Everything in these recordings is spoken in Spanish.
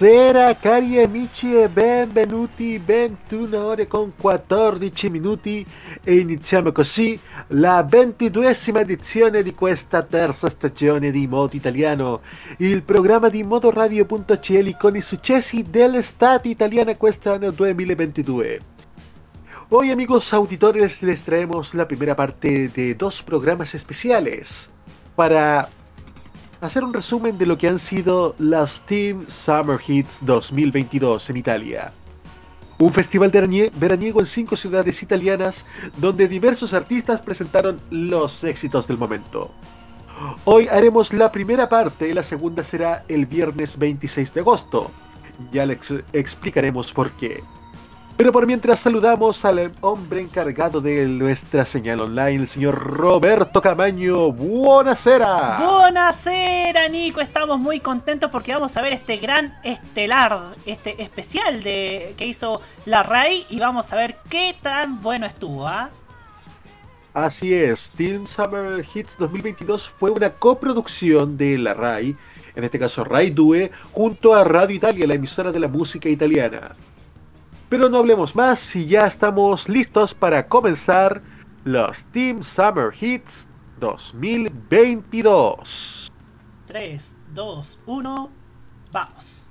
Buonasera cari amici e benvenuti, 21 ore con 14 minuti e iniziamo così la ventiduesima edizione di questa terza stagione di Modo Italiano, il programma di modoradio.cl con i successi dell'estate italiana quest'anno 2022. Hoy amigos auditores les traemos la primera parte de dos programas especiales para hacer un resumen de lo que han sido las Team Summer Hits 2022 en Italia. Un festival veraniego en cinco ciudades italianas donde diversos artistas presentaron los éxitos del momento. Hoy haremos la primera parte la segunda será el viernes 26 de agosto. Ya les explicaremos por qué. Pero por mientras saludamos al hombre encargado de nuestra señal online, el señor Roberto Camaño. ¡Buenasera! ¡Buenasera, Nico! Estamos muy contentos porque vamos a ver este gran estelar, este especial de que hizo la RAI y vamos a ver qué tan bueno estuvo, ¿ah? Así es, Team Summer Hits 2022 fue una coproducción de la RAI, en este caso RAI Due, junto a Radio Italia, la emisora de la música italiana. Pero no hablemos más y ya estamos listos para comenzar los Team Summer Hits 2022. 3, 2, 1, vamos.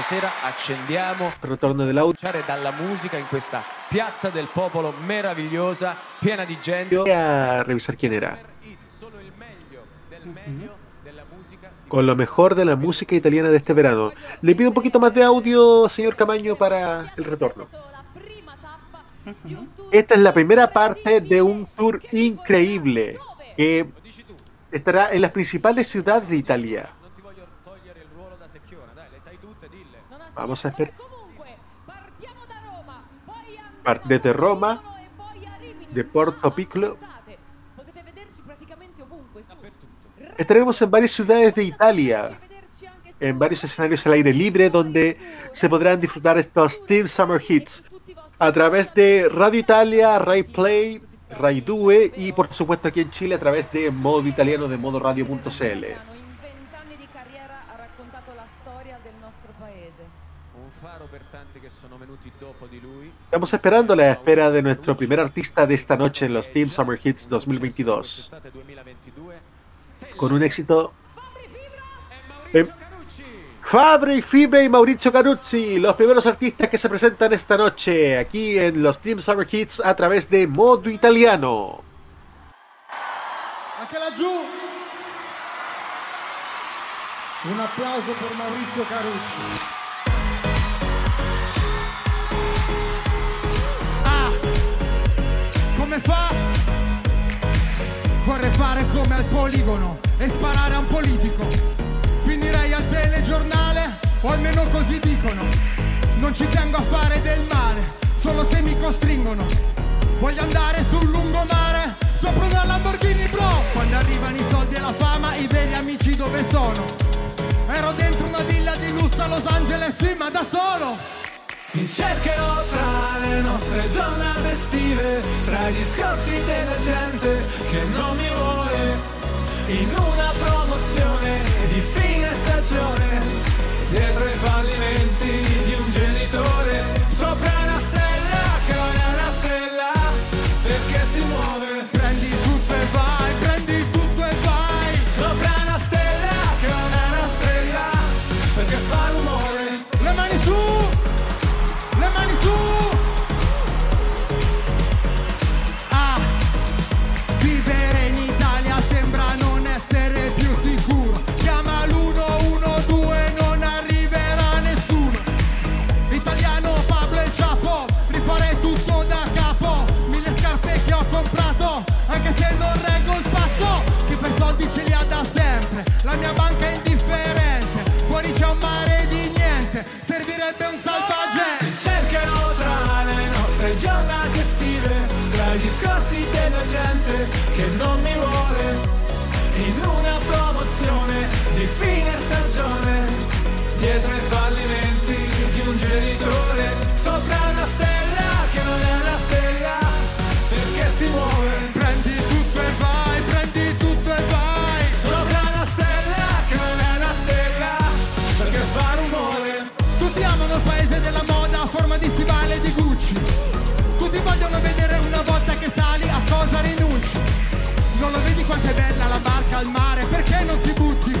Stasera accendiamo ritorno dell'audio dalla musica in questa piazza del popolo meravigliosa, piena di gente. Voy a revisar quién era. Con lo mejor de la música italiana de este verano. Le pido un poquito más de audio, señor Camaño, para el retorno. Esta es la primera parte de un tour increíble que estará en las principales ciudades de Italia. Vamos a hacer desde Roma, de Porto Piccolo. Estaremos en varias ciudades de Italia, en varios escenarios al aire libre donde se podrán disfrutar estos Team Summer Hits a través de Radio Italia, Rai Play, Rai Due y por supuesto aquí en Chile a través de modo italiano de modoradio.cl. Estamos esperando la espera de nuestro primer artista de esta noche en los Team Summer Hits 2022. Con un éxito... Eh, Fabri, Fibre y Mauricio Caruzzi, los primeros artistas que se presentan esta noche aquí en los Team Summer Hits a través de Modo Italiano. Un aplauso por Mauricio Caruzzi. Come fa? Vorrei fare come al poligono e sparare a un politico. Finirei al telegiornale, o almeno così dicono. Non ci tengo a fare del male, solo se mi costringono. Voglio andare sul lungomare, sopra una Lamborghini bro. Quando arrivano i soldi e la fama, i veri amici dove sono? Ero dentro una villa di lusso a Los Angeles, sì, ma da solo. Mi cercherò tra le nostre giornate estive, tra i discorsi della gente che non mi vuole. In una promozione di fine stagione, dietro i fallimenti quanto è bella la barca al mare, perché non ti butti?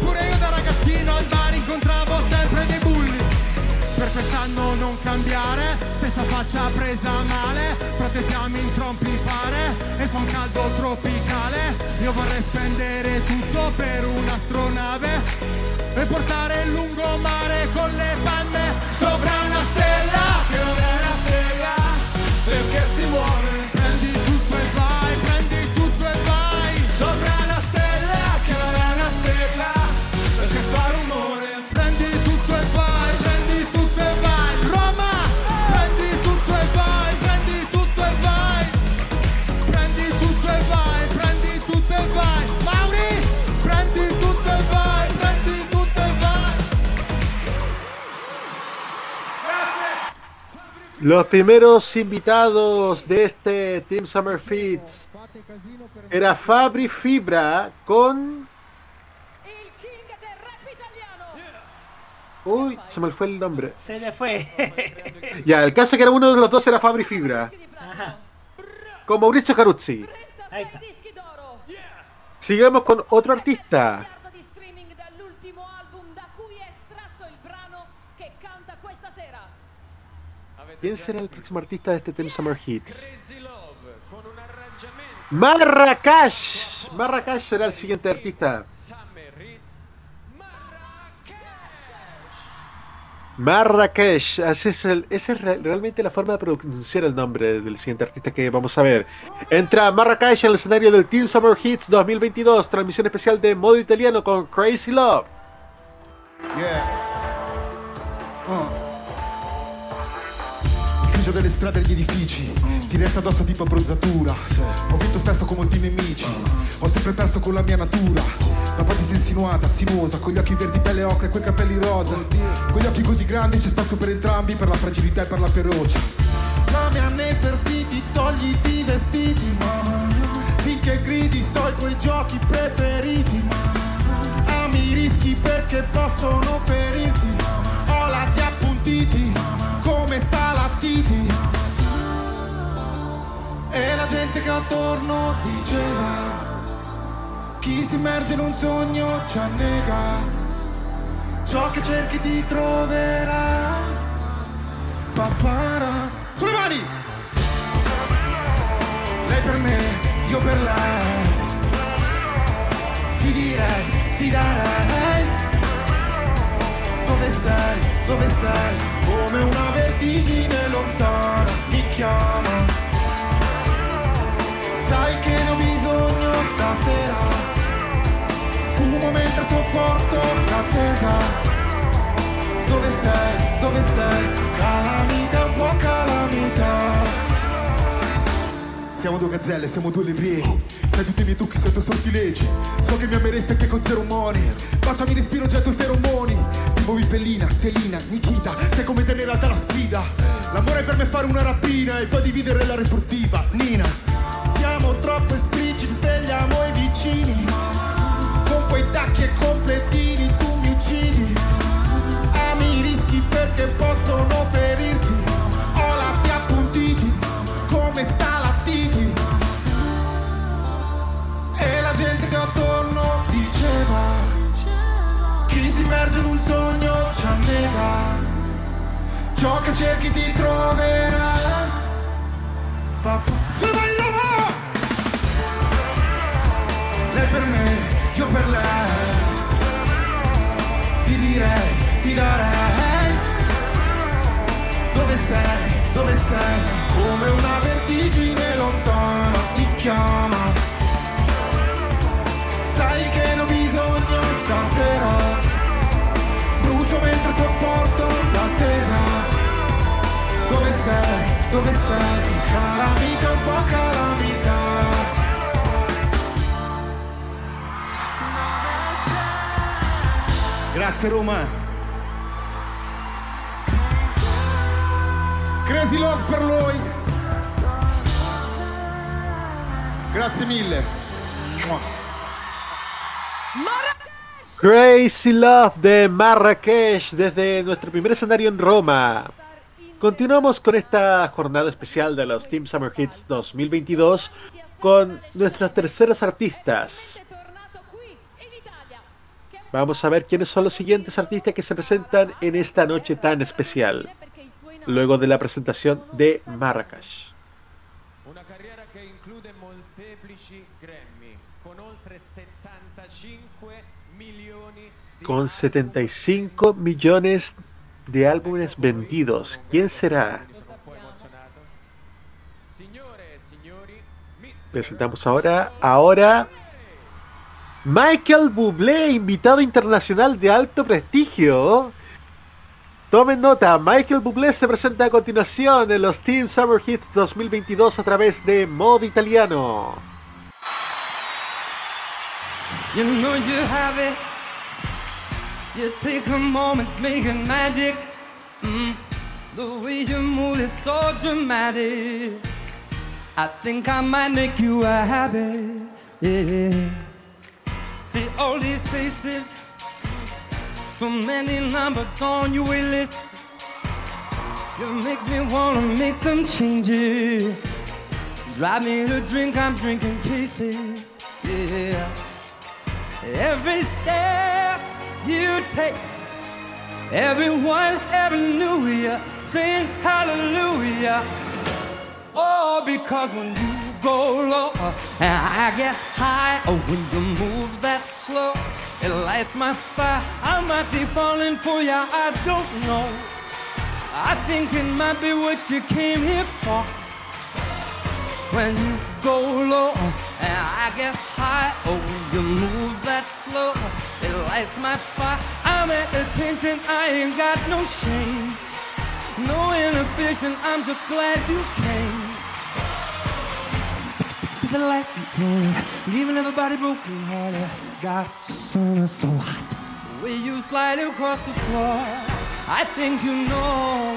Pure io da ragazzino al bar incontravo sempre dei bulli. Per quest'anno non cambiare, stessa faccia presa male, frate siamo in trompi pare e fa un caldo tropicale. Io vorrei spendere tutto per un'astronave e portare il lungomare con le panne Sopra una stella che non è una stella, perché si muove. Los primeros invitados de este Team Summer Fits era Fabri Fibra con... Il king del rap italiano. Uy, se me fue el nombre. Se le fue. Ya, el caso es que era uno de los dos era Fabri Fibra. Ajá. con Mauricio Caruzzi. 36 Ahí está. Sigamos con otro artista. ¿Quién será el próximo artista de este Team Summer Hits? Marrakech. Marrakech será el siguiente artista. Marrakech. Así es el- esa es re- realmente la forma de pronunciar el nombre del siguiente artista que vamos a ver. Entra Marrakech al escenario del Team Summer Hits 2022, transmisión especial de modo italiano con Crazy Love. Yeah. Uh. Delle strade e degli edifici. Ti resta addosso tipo abbronzatura. Ho vinto spesso con molti nemici. Ho sempre perso con la mia natura. Ma poi ti sei insinuata, sinuosa Con gli occhi verdi, pelle ocra e quei capelli rosa. Con gli occhi così grandi c'è spazio per entrambi Per la fragilità e per la ferocia. La mia Nefertiti, togliti i vestiti mamma Finché gridi sto ai tuoi giochi preferiti mamma Ami i rischi perché possono ferirti Ho lati appuntiti come sta la Titi E la gente che attorno diceva Chi si immerge in un sogno ci annega. Ciò che cerchi ti troverà. Papara Sulle mani! Lei per me, io per lei. Ti direi, ti darei Dove sei, dove sei? Come una vertigine lontana mi chiama Sai che ne ho bisogno stasera. Fumo mentre sopporto l'attesa dove sei, dove sei? Un Siamo due gazzelle, siamo due levrieri Sai tutti i miei trucchi sotto sortilegi So che mi ameresti anche con zero money Baciami, respiro, getto i feromoni Ti muovi Fellina, Selina, Nikita Sai come tenere alta la sfida L'amore per me è fare una rapina e poi dividere la refurtiva. Nina, siamo troppo espliciti, svegliamo i vicini. Con quei tacchi e completini tu mi uccidi. Ami i rischi perché possono ferirti. Immerge un sogno ci annega. Ciò che cerchi ti troverà. Papà. Vogliamo! Lei per me, io per lei. Ti direi, ti darei. Dove sei, dove sei? Come una vertigine lontana ti chiama. Sai che ne ho sopporto l'attesa Dove sei, dove sei? Calamita, un po' calamità Grazie Roma. Crazy Love per lui Grazie mille. Mua. Crazy Love de Marrakech desde nuestro primer escenario en Roma. Continuamos con esta jornada especial de los Team Summer Hits 2022 con nuestros terceros artistas. Vamos a ver quiénes son los siguientes artistas que se presentan en esta noche tan especial, luego de la presentación de Marrakech. Una carriera che include molteplici Grammy, con oltre 75 milioni di Con 75 millones de álbumes vendidos, ¿quién será? Presentamos ahora, ahora Michael Bublé, invitado internacional de alto prestigio. Tomen nota, Michael Bublé se presenta a continuación en los Team Summer Hits 2022 a través de modo italiano. You know you. You take a moment, making magic. Mm, the way you move is so dramatic. I think I might make you a habit. Yeah. See all these faces, so many numbers on your list. You make me wanna make some changes. Drive me to drink, I'm drinking cases. Yeah. Every step you take, everyone ever knew you. Sing hallelujah. Oh, because when you go low and I get high, oh, when you move that slow, it lights my fire. I might be falling for you, I don't know. I think it might be what you came here for. When you go low and I get high, oh, you move that slow. It lights my fire. I'm at attention, I ain't got no shame. No inhibition, I'm just glad you came. To the light leaving everybody broken hearted. Got sun so hot. The way you slide across the floor, I think you know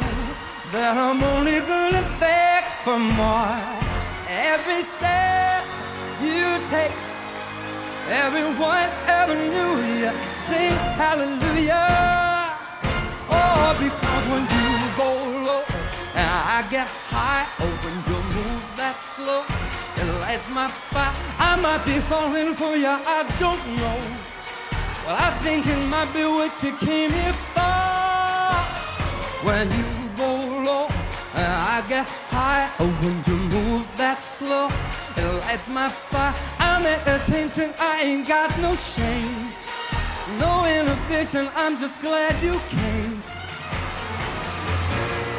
that I'm only gonna beg for more. Every step you take, everyone ever knew you. Sing hallelujah. Oh, because when you go low I get high, oh, when you move that slow, it lights my fire. I might be falling for you, I don't know. Well, I think it might be what you came here for. When you I get high, when you move that slow, it lights my fire. I'm at attention, I ain't got no shame. No inhibition, I'm just glad you came.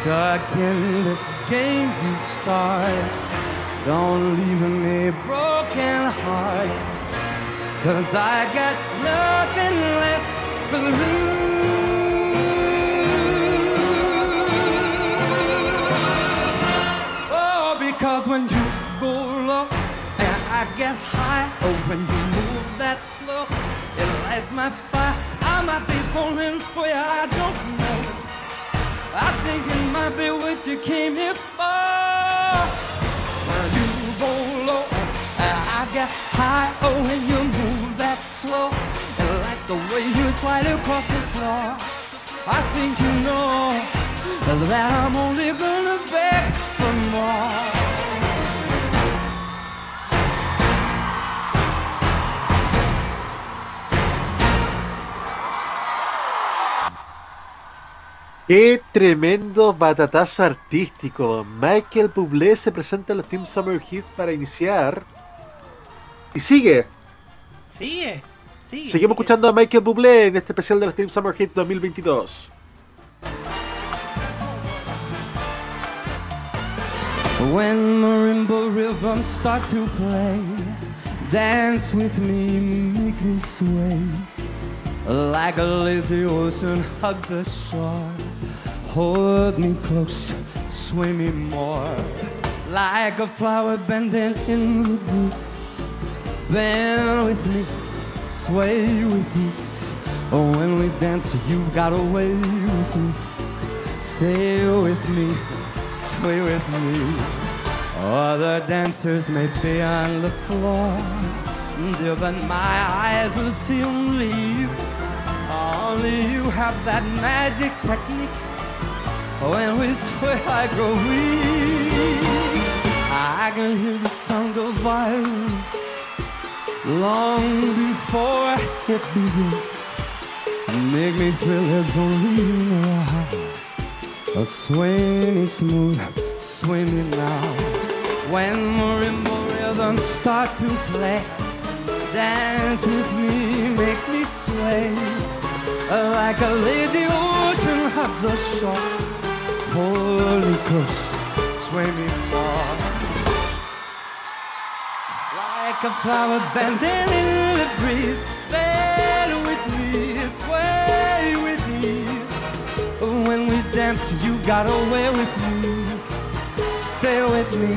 Stuck in this game you started. Don't leave me broken hearted. Cause I got nothing left to lose. Oh, when you move that slow, it lights my fire. I might be falling for you, I don't know. I think it might be what you came here for. When you go low, I get high. Oh, when you move that slow, and like the way you slide across the floor. I think you know that I'm only gonna beg for more. Qué tremendo batatazo artístico. Michael Bublé se presenta en los Team Summer Hits para iniciar. Y sigue. Sigue. Sigue. Seguimos sigue. escuchando a Michael Bublé en este especial de los Team Summer Hits 2022. When marimba rhythms start to play, dance with me, make me sway. Like a lazy ocean hugs the shore. Hold me close, sway me more. Like a flower bending in the breeze. Bend with me, sway with ease. Oh, when we dance, you've got a way with me. Stay with me, sway with me. Other dancers may be on the floor, dear, but my eyes will see only you. Only you have that magic technique. Oh, when we sway, I grow weak. I can hear the sound of violin long before it begins. Make me feel as only you know. Oh, sway me smooth, me now. When marimba rhythms start to play, dance with me, make me sway. Like a lazy ocean hugs the shore. Holy Ghost, sway me more. Like a flower bending in the breeze, bend with me, sway with me. When we dance, you got away with me. Stay with me,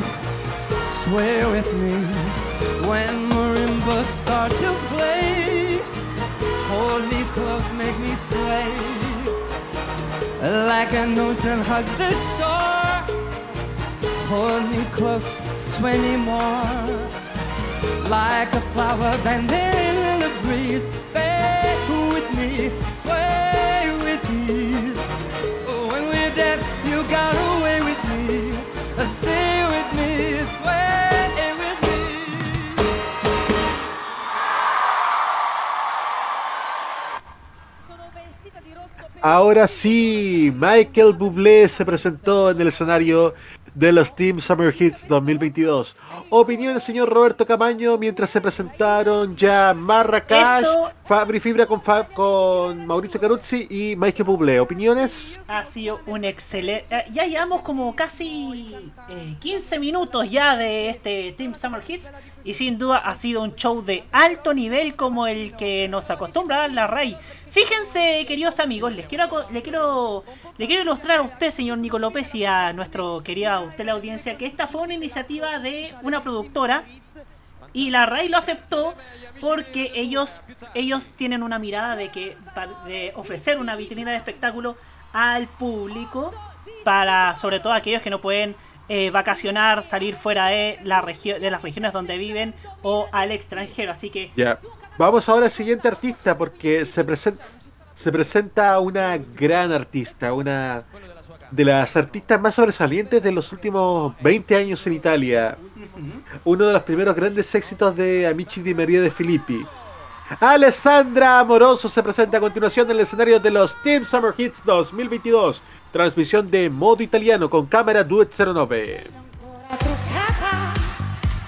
sway with me. When marimbas start to sway. Like an ocean hug the shore. Hold me close, sway me more. Like a flower bending in the breeze. Ahora sí, Michael Bublé se presentó en el escenario de los Team Summer Hits 2022. Opinión del señor Roberto Camaño mientras se presentaron ya Marrakech, Esto- Fabri Fibra con, Fa- con Mauricio Caruzzi y Michael Bublé. ¿Opiniones? Ha sido un excelente. eh, Ya llevamos como casi eh, 15 minutos ya de este Team Summer Hits. Y sin duda ha sido un show de alto nivel como el que nos acostumbra la Rey. Fíjense, queridos amigos, les quiero, le quiero, le quiero ilustrar a usted, señor Nico López, y a nuestro querida usted la audiencia, que esta fue una iniciativa de una productora y la RAI lo aceptó porque ellos ellos tienen una mirada de que de ofrecer una vitrina de espectáculo al público para sobre todo aquellos que no pueden eh, vacacionar, salir fuera de la de las regiones donde viven o al extranjero, así que Ya. Vamos ahora al siguiente artista porque se presenta se presenta una gran artista, una de las artistas más sobresalientes de los últimos 20 años en Italia. Uno de los primeros grandes éxitos de Amici di Maria de Filippi. Alessandra Amoroso se presenta a continuación en el escenario de los Team Summer Hits 2022. Transmisión de modo italiano con cámara Duet 09. ancora truccata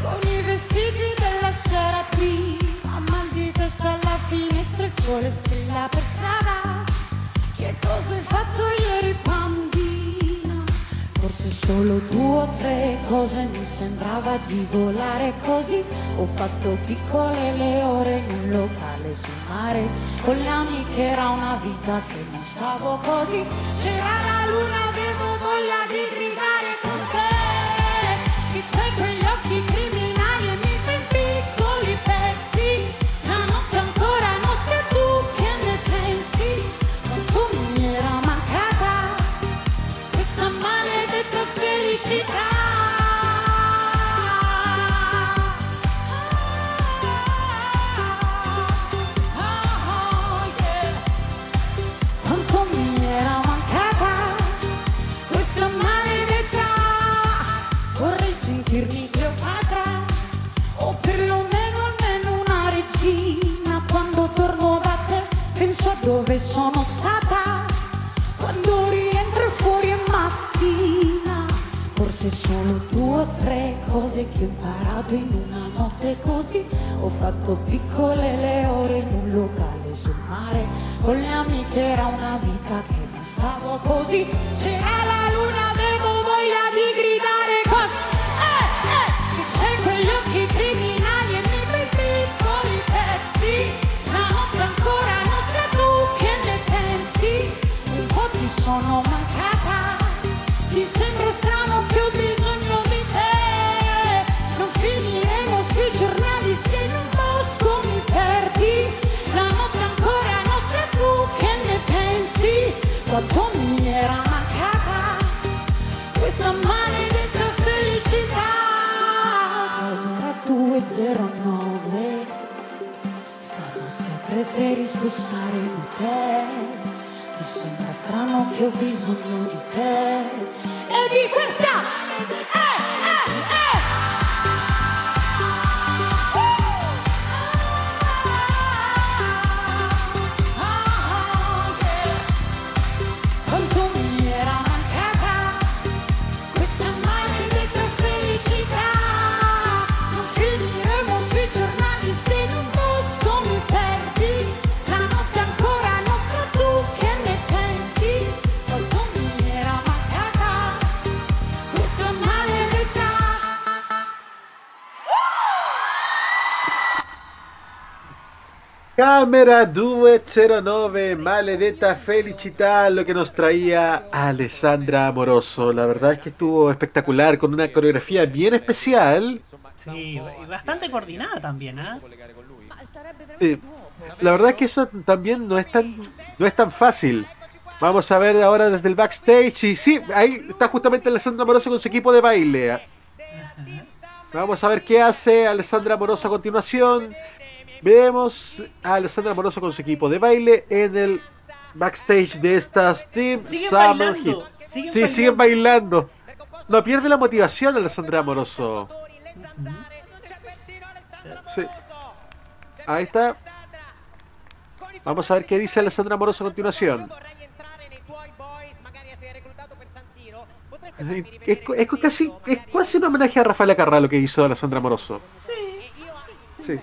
con i forse solo due o tre cose mi sembrava di volare così. Ho fatto piccole le ore in un locale sul mare con le amiche era una vita che non stavo così. C'era la luna avevo voglia di gridare Forse solo due o tre cose che ho imparato in una notte così. Ho fatto piccole le ore in un locale sul mare Con le amiche era una vita che non stavo così. C'era la luna avevo voglia di gridare con Eh, eh, che c'è quegli occhi criminali e mi piccoli pezzi. La notte ancora nostra tu che ne pensi? Un po' ti sono mancata ti sembra strano 209 Stanotte preferisco stare con te ti sembra strano che ho bisogno di te. E di questa Cámara 209, maledetta felicità, lo que nos traía Alessandra Amoroso. La verdad es que estuvo espectacular, con una coreografía bien especial. Sí, y bastante coordinada también, ¿ah? La verdad es que eso también no es tan, no es tan fácil. Vamos a ver ahora desde el backstage. Y sí, ahí está justamente Alessandra Amoroso con su equipo de baile. Vamos a ver qué hace Alessandra Amoroso a continuación. Vemos a Alessandra Amoroso con su equipo de baile en el backstage de estas Team Siguen Summer bailando, Hits. siguen sí, siguen bailando. No pierde la motivación Alessandra Amoroso. Sí. Ahí está. Vamos a ver qué dice Alessandra Amoroso a continuación. Es, casi, es casi un homenaje a Rafael Carrà lo que hizo Alessandra Amoroso. Sí.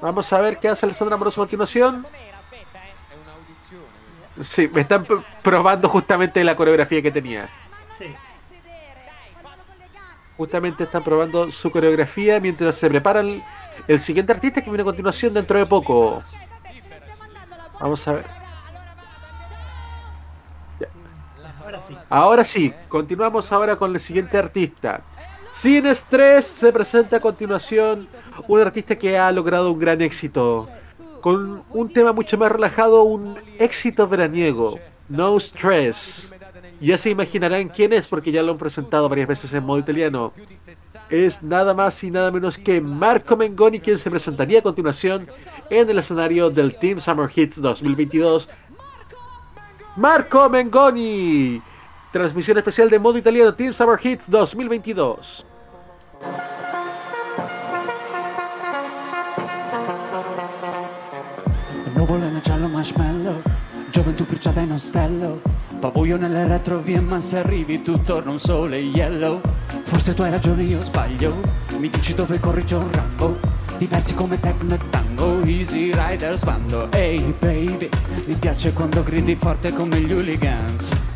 Vamos a ver qué hace Alessandra Amoroso a continuación. Sí, me están probando justamente la coreografía que tenía. Sí. Justamente están probando su coreografía mientras se preparan el siguiente artista que viene a continuación dentro de poco. Vamos a ver. Ahora sí. Ahora sí, continuamos ahora con el siguiente artista. Sin estrés se presenta a continuación un artista que ha logrado un gran éxito. Con un tema mucho más relajado, un éxito veraniego. No Stress. Ya se imaginarán quién es porque ya lo han presentado varias veces en modo italiano. Es nada más y nada menos que Marco Mengoni quien se presentaría a continuación en el escenario del Team Summer Hits 2022 Marco Mengoni. Transmisión especial de modo italiano Team Summer Hits 2022. Nuvole nel cielo marshmallow Gioventù bruciata in ostello. Va buio nelle retrovie ma se arrivi tu torna un sole yellow. Forse tu hai ragione io sbaglio. Mi dici dove corri un Rambo? Diversi come techno e tango Easy rider sbando Ehi baby Mi piace quando gridi forte come gli hooligans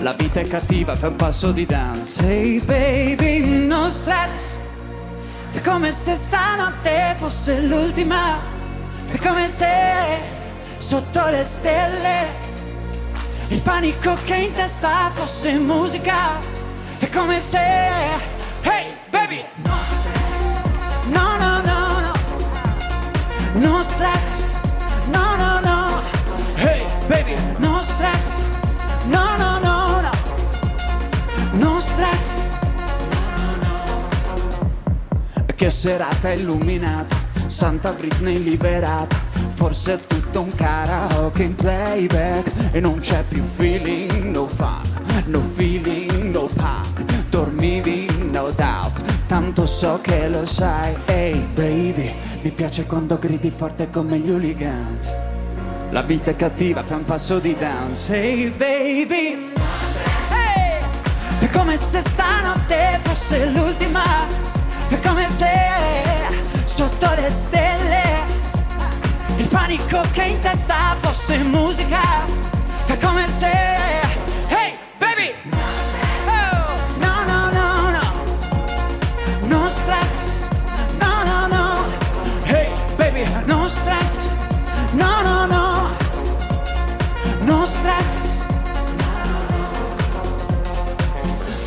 La vita è cattiva fai un passo di dance Ehi baby no stress. È come se stanotte fosse l'ultima. È come se sotto le stelle il panico che in testa fosse musica. È come se, hey baby, no stress, no no no no, no stress, no no no, hey baby, no stress, no no non stress. Che serata illuminata, Santa Britney liberata. Forse è tutto un karaoke in playback e non c'è più feeling, no fun, no feeling, no punk. Dormivi, no doubt, tanto so che lo sai. Ehi hey, baby, mi piace quando gridi forte come gli hooligans. La vita è cattiva, fa un passo di dance. Ehi hey, baby, è come se stanotte fosse l'ultima, è come se sotto le stelle il panico che in testa fosse musica, è come se, hey baby, oh, no no no no, no stress, no no no, hey baby, no stress, no no no, no stress.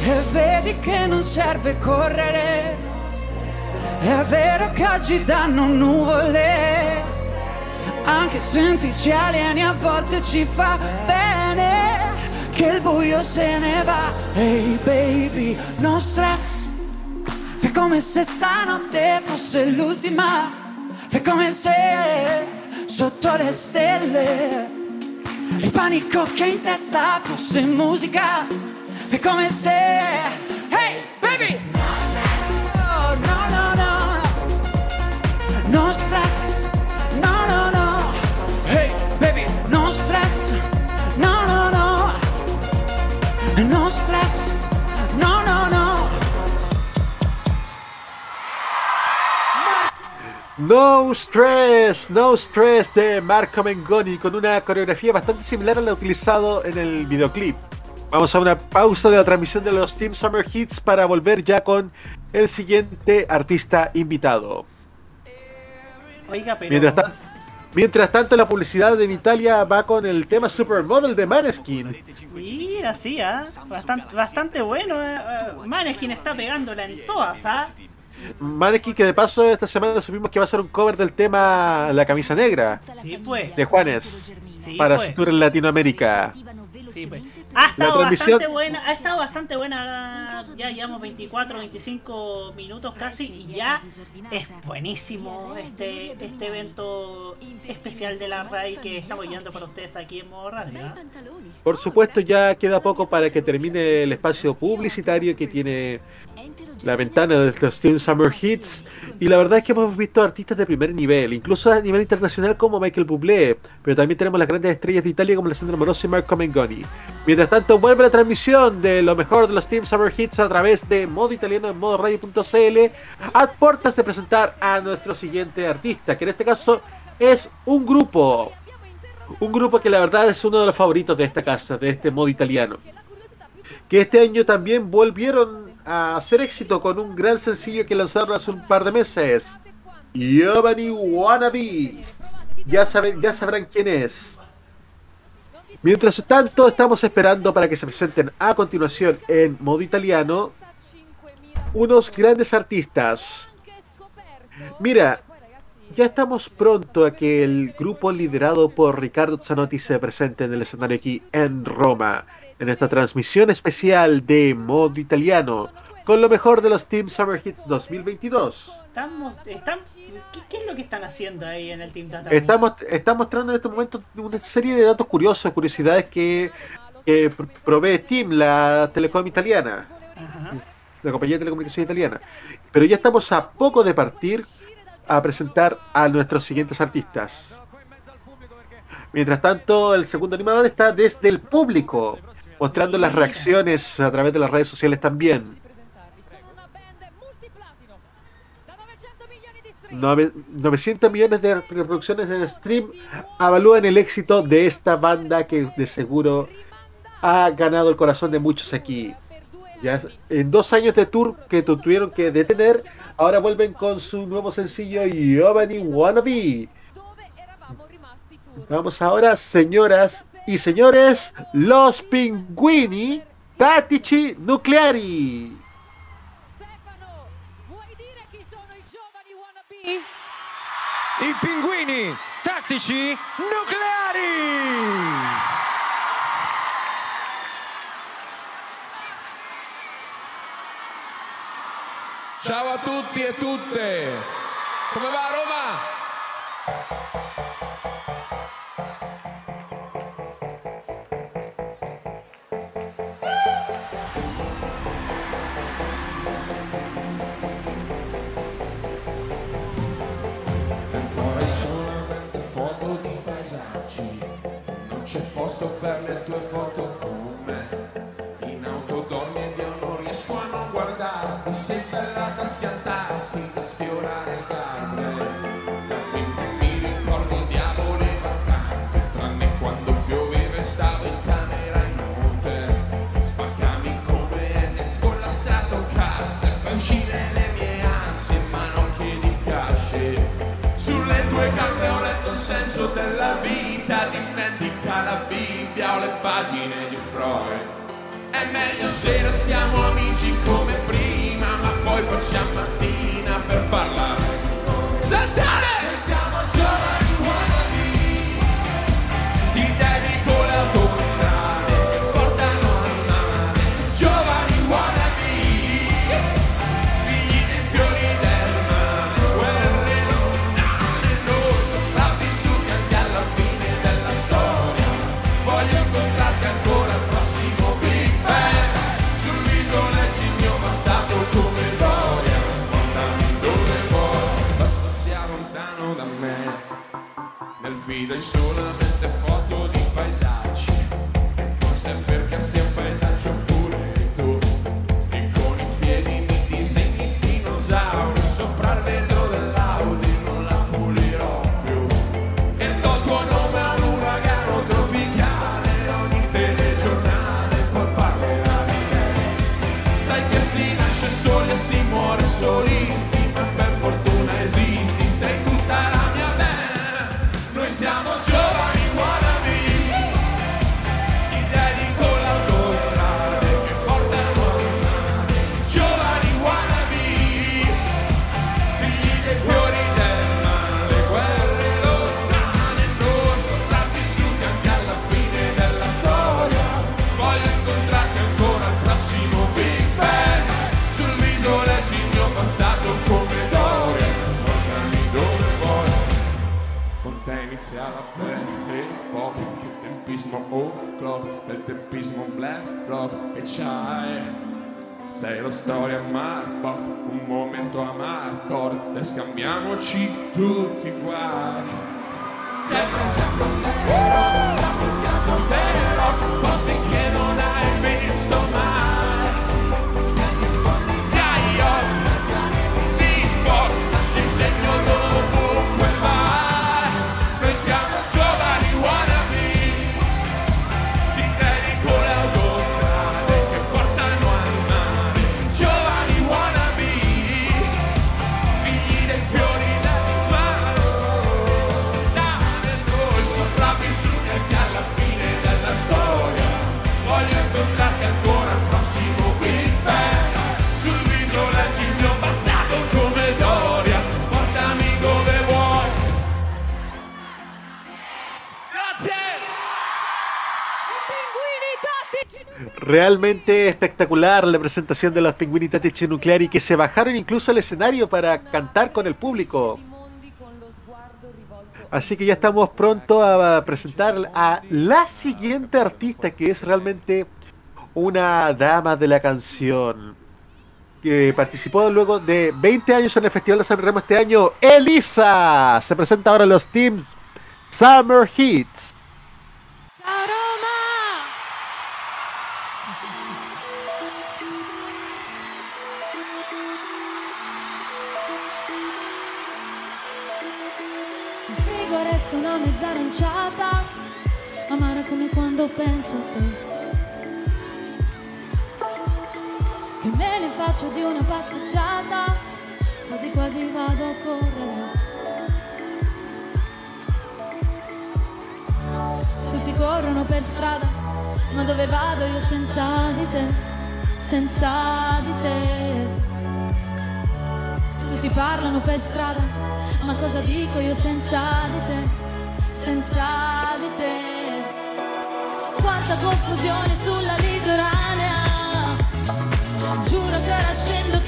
E vedi che non serve correre, è vero che oggi danno nuvole, anche sentirci alieni a volte ci fa bene, che il buio se ne va. Ehi baby, no stress, fai come se stanotte fosse l'ultima, fai come se sotto le stelle il panico che in testa fosse musica, come se, hey baby, Oh, no no no, no stress, no no no, hey baby, no stress, no no no, no stress, no no no. No Stress, No Stress de Marco Mengoni con una coreografía bastante similar a la utilizado en el videoclip. Vamos a una pausa de la transmisión de los Team Summer Hits para volver ya con el siguiente artista invitado. Oiga, pero. Mientras, tan- mientras tanto, la publicidad en Italia va con el tema Supermodel de Maneskin. Mira, sí, ¿ah? bastante, bastante bueno. eh, eh, Maneskin está pegándola en todas, ¿ah? Maneskin que de paso esta semana supimos que va a ser un cover del tema La camisa negra Sí, pues. de Juanes Sí, para pues. su tour en Latinoamérica. Sí, pues. Ha estado transmisión- bastante buena, ha estado bastante buena. Ya llevamos 24, 25 minutos casi y ya es buenísimo este este evento especial de la RAI que estamos llevando para ustedes aquí en modo radio. Por supuesto, ya queda poco para que termine el espacio publicitario que tiene la ventana de los Team Summer Hits. Y la verdad es que hemos visto artistas de primer nivel, incluso a nivel internacional como Michael Bublé, pero también tenemos las grandes estrellas de Italia como Alessandro Moroso y Marco Mengoni. Mientras tanto, vuelve la transmisión de lo mejor de los Team Summer Hits a través de modo italiano en modo radio.cl a de presentar a nuestro siguiente artista, que en este caso es un grupo. Un grupo que la verdad es uno de los favoritos de esta casa, de este modo italiano. Que este año también volvieron a hacer éxito con un gran sencillo que lanzaron hace un par de meses. Giovanni Wannabe. Ya, saben, ya sabrán quién es. Mientras tanto, estamos esperando para que se presenten a continuación en modo italiano unos grandes artistas. Mira, ya estamos pronto a que el grupo liderado por Ricardo Zanotti se presente en el escenario aquí en Roma, en esta transmisión especial de modo italiano, con lo mejor de los Team Summer Hits 2022. Estamos, están, ¿qué, qué es lo que están haciendo ahí en el Team Data? Estamos, está mostrando en este momento una serie de datos curiosos, curiosidades que, que pr- provee Steam, la telecom italiana, Ajá. la compañía de telecomunicación italiana. Pero ya estamos a poco de partir a presentar a nuestros siguientes artistas. Mientras tanto, el segundo animador está desde el público, mostrando las reacciones a través de las redes sociales también. Nove- 900 millones de reproducciones en stream avalúan el éxito de esta banda que de seguro ha ganado el corazón de muchos aquí. Ya en dos años de tour que tu- tuvieron que detener, ahora vuelven con su nuevo sencillo Giovanni Wannabe. Vamos ahora, señoras y señores, los Pinguini Tattici Nucleari. I pinguini tattici nucleari! Ciao a tutti e tutte. Come va Roma? Posto per le tue foto con me. In auto dormi ed io non riesco a non guardarti. Sei bella da schiantarsi, da sfiorare il guardrail Bibbia le pagine di Freud. È meglio se restiamo amici come prima, ma poi facciamo mattina They so up. Tempismo oh clock del tempismo black rock e c'hai sei la storia Marco, un momento a Marco, e scambiamoci tutti i guai. Sempre me, caso delle rock, posti che non Realmente espectacular la presentación de los Pinguini Tattici Nucleari que se bajaron incluso al escenario para cantar con el público. Así que ya estamos pronto a presentar a la siguiente artista que es realmente una dama de la canción. Que participó luego de 20 años en el Festival de San Remo este año. Elisa se presenta ahora en los Teams Summer Hits. Quando penso a te. Che me ne faccio di una passeggiata, quasi quasi vado a correre. Tutti corrono per strada, ma dove vado io senza di te, senza di te. Tutti parlano per strada, ma cosa dico io senza di te, senza di te? Quanta confusione sulla litoranea, giuro che ora scendo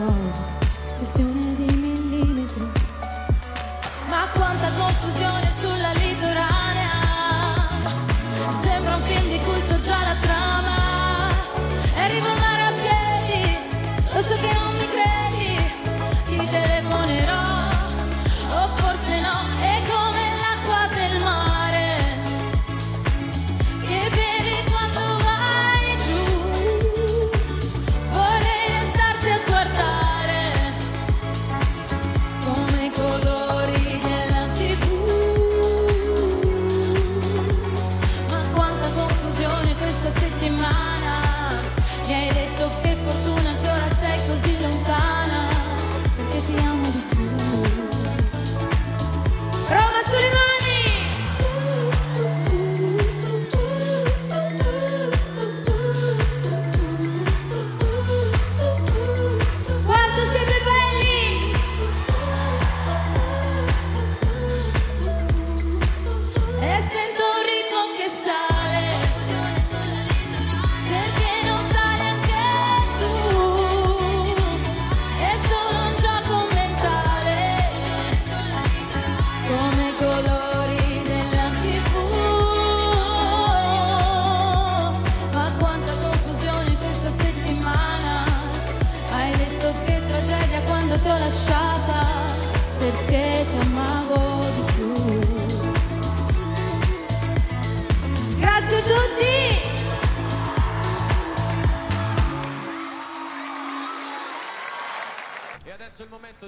love.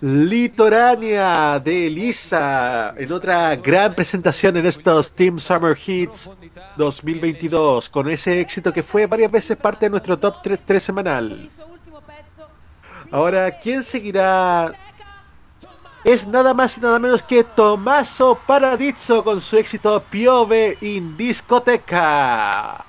Litorania de Elisa en otra gran presentación en estos Team Summer Hits 2022 con ese éxito que fue varias veces parte de nuestro top 3, 3 semanal. Ahora, ¿quién seguirá? Es nada más y nada menos que Tommaso Paradiso con su éxito Piove in discoteca.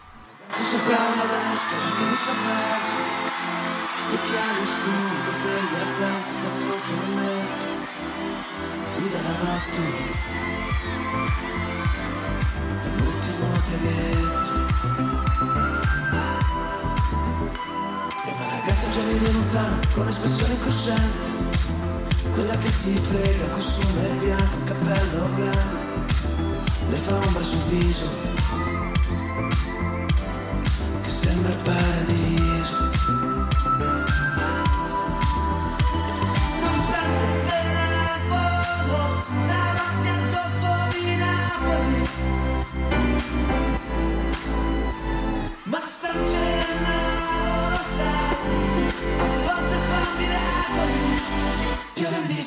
Già vedi lontano con espressione incosciente Quella che ti frega, costume bianco, cappello grande. Le fa ombra sul viso. Che sembra il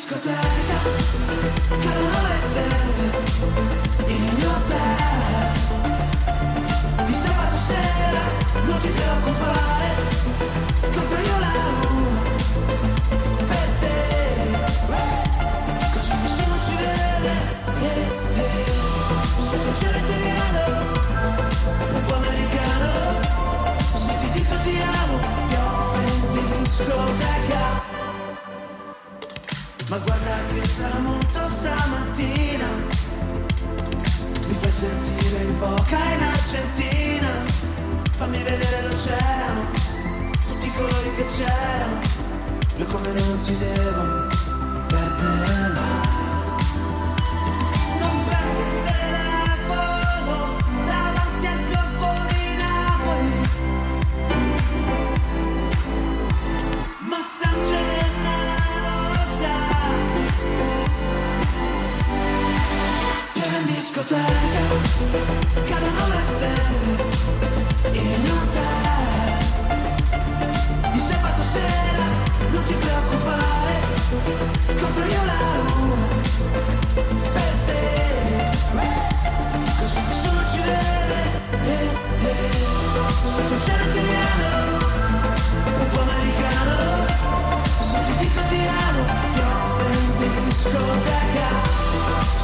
discoteca Cadono le stelle In mio hotel. Di sabato sera Non ti preoccupare Compro io la luna Per te. Così nessuno ci vede eh, eh. Sotto il cielo italiano Un po' americano. Se ti dico ti amo Piove in discoteca Ma guarda che tramonto stamattina. Mi fai sentire in bocca in Argentina. Fammi vedere l'oceano Tutti i colori che c'erano. Io come non si devono discoteca Cadono le stelle In hotel Di sabato sera Non ti preoccupare Compro io la luna Per te. Così nessuno ci vede eh, eh. Sotto il cielo italiano un po' americano. Se ti dico ti amo, piove in discoteca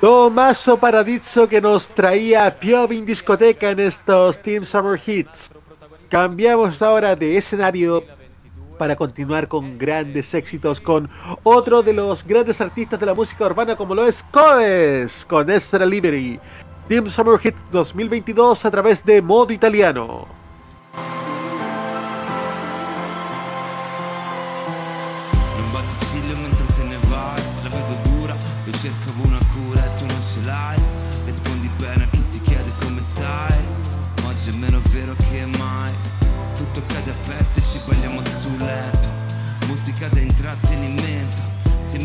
Tomaso Paradiso que nos traía Piove in discoteca en estos Team Summer Hits. Cambiamos ahora de escenario para continuar con grandes éxitos con otro de los grandes artistas de la música urbana como lo es Coes con Extra Liberty. Team Summer Hits 2022 a través de modo italiano.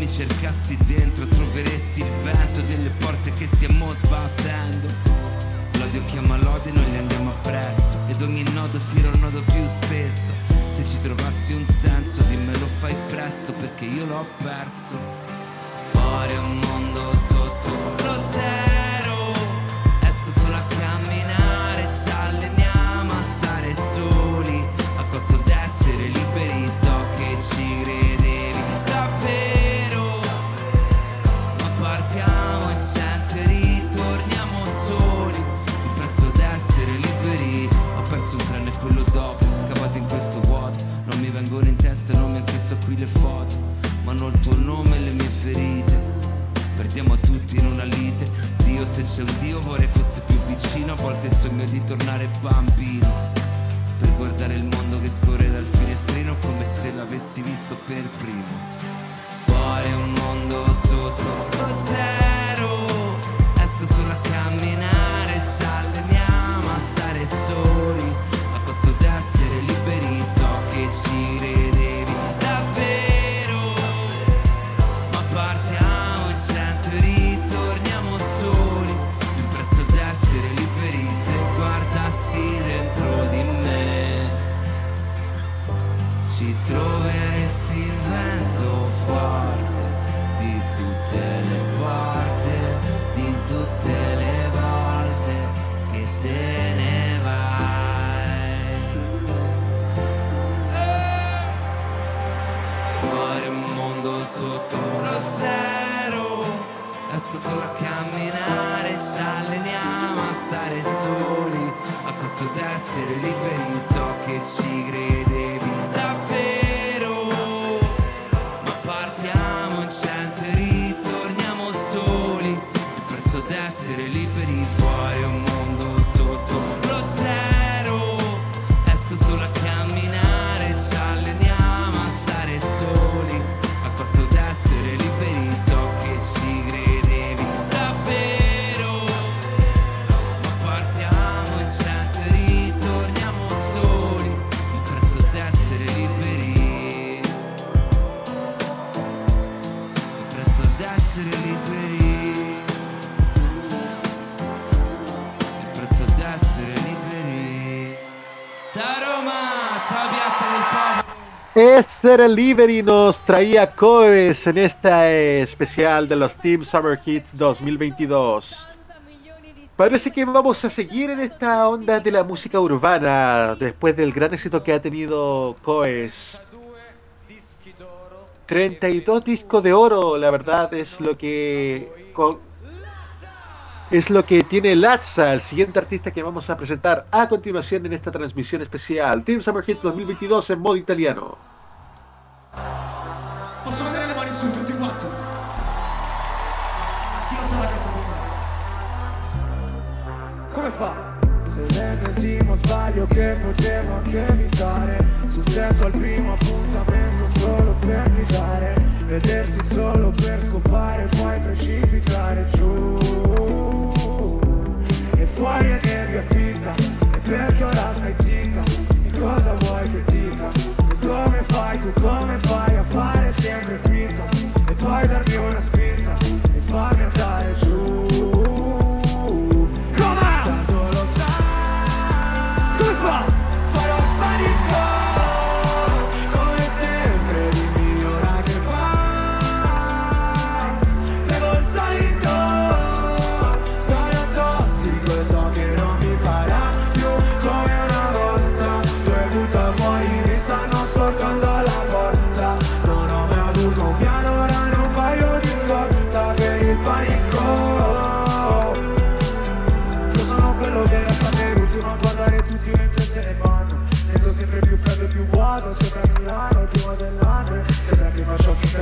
Mi cercassi dentro troveresti il vento delle porte che stiamo sbattendo. L'odio chiama lode noi gli andiamo appresso. Ed ogni nodo tira un nodo più spesso. Se ci trovassi un senso dimmelo fai presto perché io l'ho perso. Fuori un mondo sotto qui le foto Ma non il tuo nome e le mie ferite. Perdiamo tutti in una lite. Dio se c'è un Dio vorrei fosse più vicino. A volte sogno di tornare bambino. Per guardare il mondo che scorre dal finestrino Come se l'avessi visto per primo. Fuori un mondo sotto a costo d'essere liberi, so che ci credevi Popolo. Essere Liberi nos traía Coes en esta especial de los Team Summer Hits 2022. Parece que vamos a seguir en esta onda de la música urbana después del gran éxito que ha tenido Coes. 32 discos de oro, la verdad es lo que es lo que tiene Lazza, el siguiente artista que vamos a presentar a continuación en esta transmisión especial. Team Summer Hits 2022 en modo italiano. Posso vedere le mani su tutti quanti? Chi lo sa la canta Come fa? Se l'ennesimo sbaglio che potevo anche evitare Sul tetto al primo appuntamento solo per gridare Vedersi solo per scopare e poi precipitare giù E fuori è nebbia fitta E perché ora stai zitta? E cosa vuoi che dica? E come fai tu, come fai a fare sempre finta? E poi darmi una spinta E farmi andare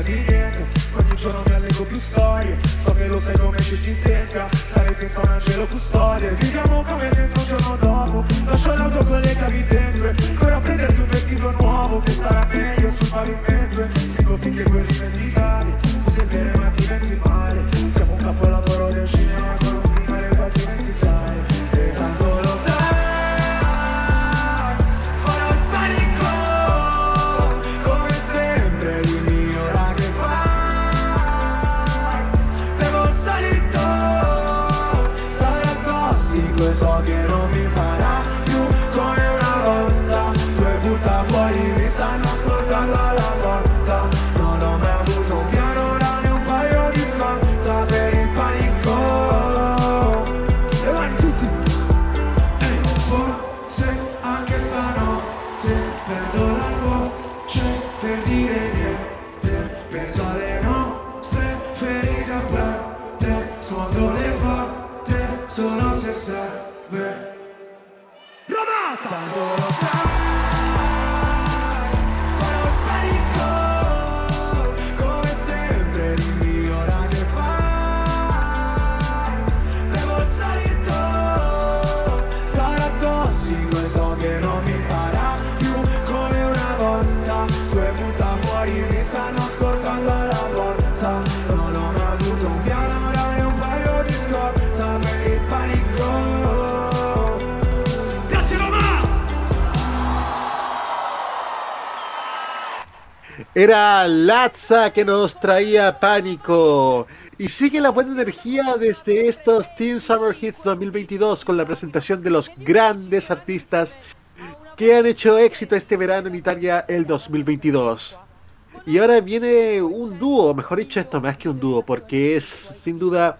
di niente Ogni giorno mi allego più storie. So che lo sai come ci si senta Stare senza un angelo custode Viviamo come senza un giorno dopo. Lascio l'auto con le chiavi dentro Ancora prenderti un vestito nuovo Che starà meglio sul pavimento. Scrivo finché quel dimenticati Era Latza que nos traía pánico. Y sigue la buena energía desde estos Teen Summer Hits 2022 con la presentación de los grandes artistas que han hecho éxito este verano en Italia el 2022. Y ahora viene un dúo, mejor dicho esto más que un dúo, porque es sin duda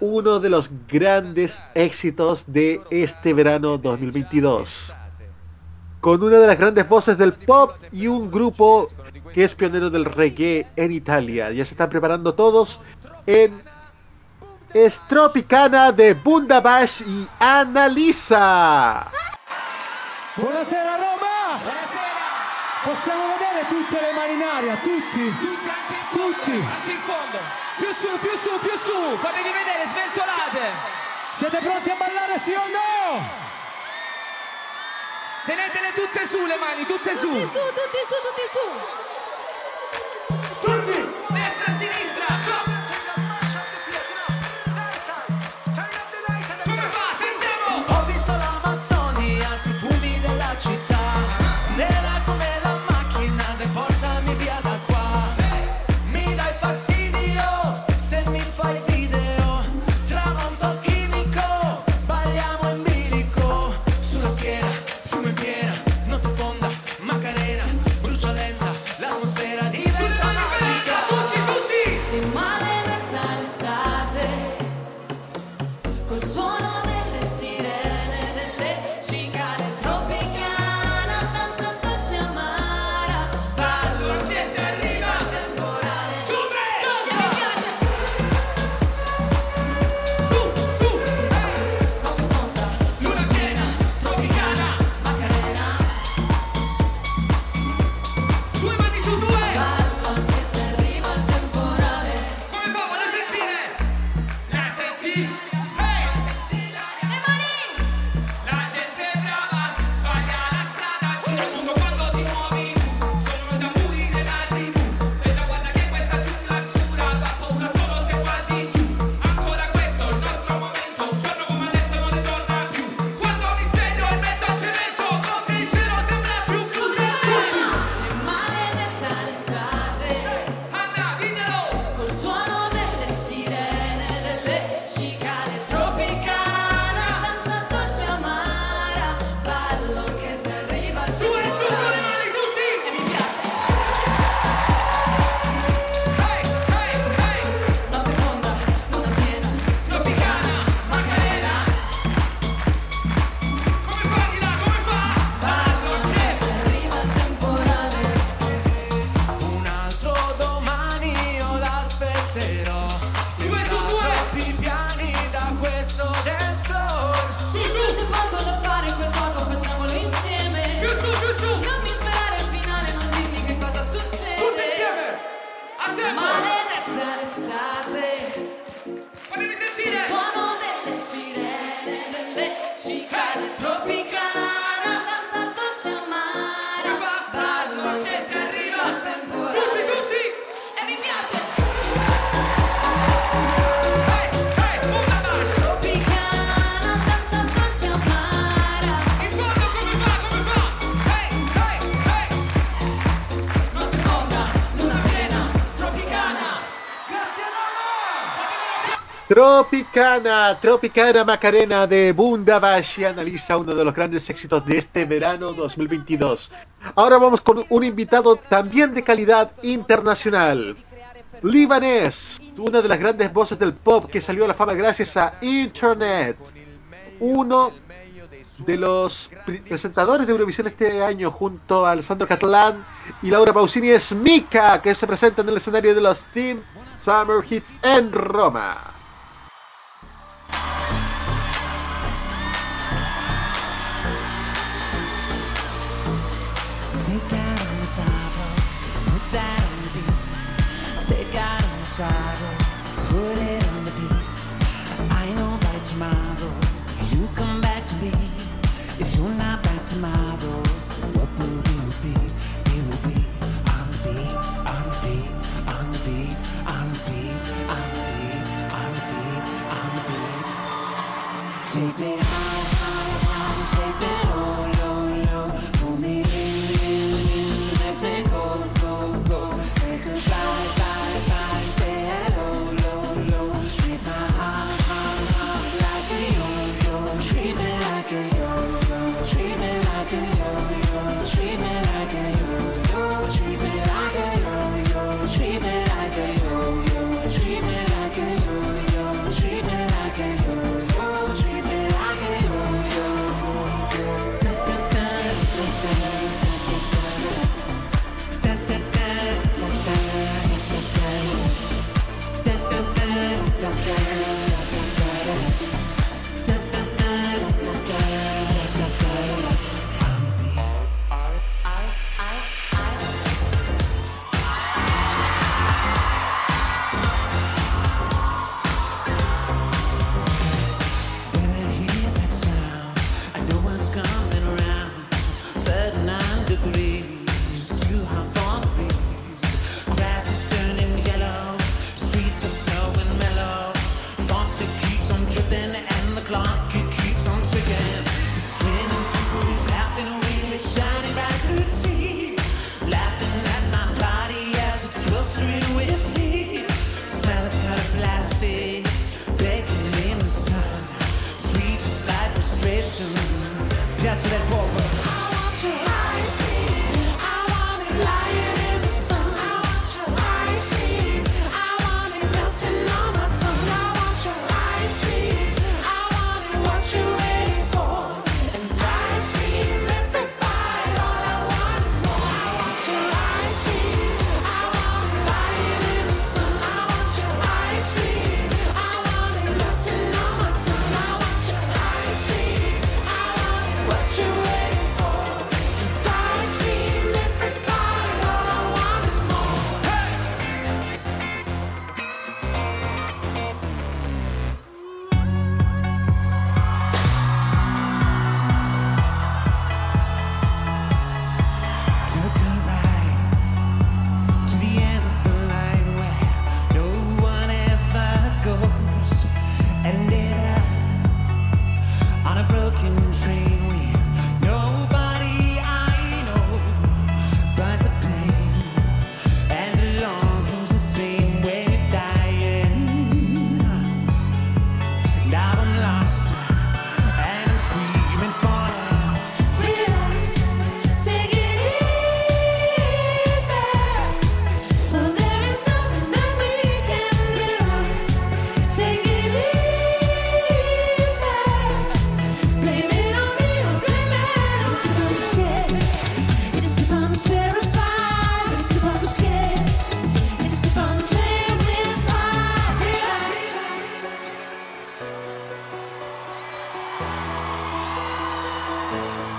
uno de los grandes éxitos de este verano 2022. Con una de las grandes voces del pop y un grupo que es pionero del reggae en Italia. Ya se están preparando todos en Stropicana de Bundabash y Annalisa. Buonasera Roma! Possiamo vedere tutte le mani in aria, tutti? Tutti! Anche in fondo. Più su, più su, più su. Fatevi vedere, sventolate. Siete pronti a ballare sì o no? Tenetele tutte su le mani, tutte su. Tutti su, tutti su, tutti su. 20. Tropicana, Tropicana Macarena de Bundabashi analiza uno de los grandes éxitos de este verano 2022. Ahora vamos con un invitado también de calidad internacional. Libanés, una de las grandes voces del pop que salió a la fama gracias a Internet. Uno de los presentadores de Eurovisión este año junto a Alessandro Catalán y Laura Pausini es Mika, que se presenta en el escenario de los Team Summer Hits en Roma. sorrow, put that on the beat. Take out all sorrow, put it on the beat. I know by tomorrow, you come back to me. If you're not back tomorrow.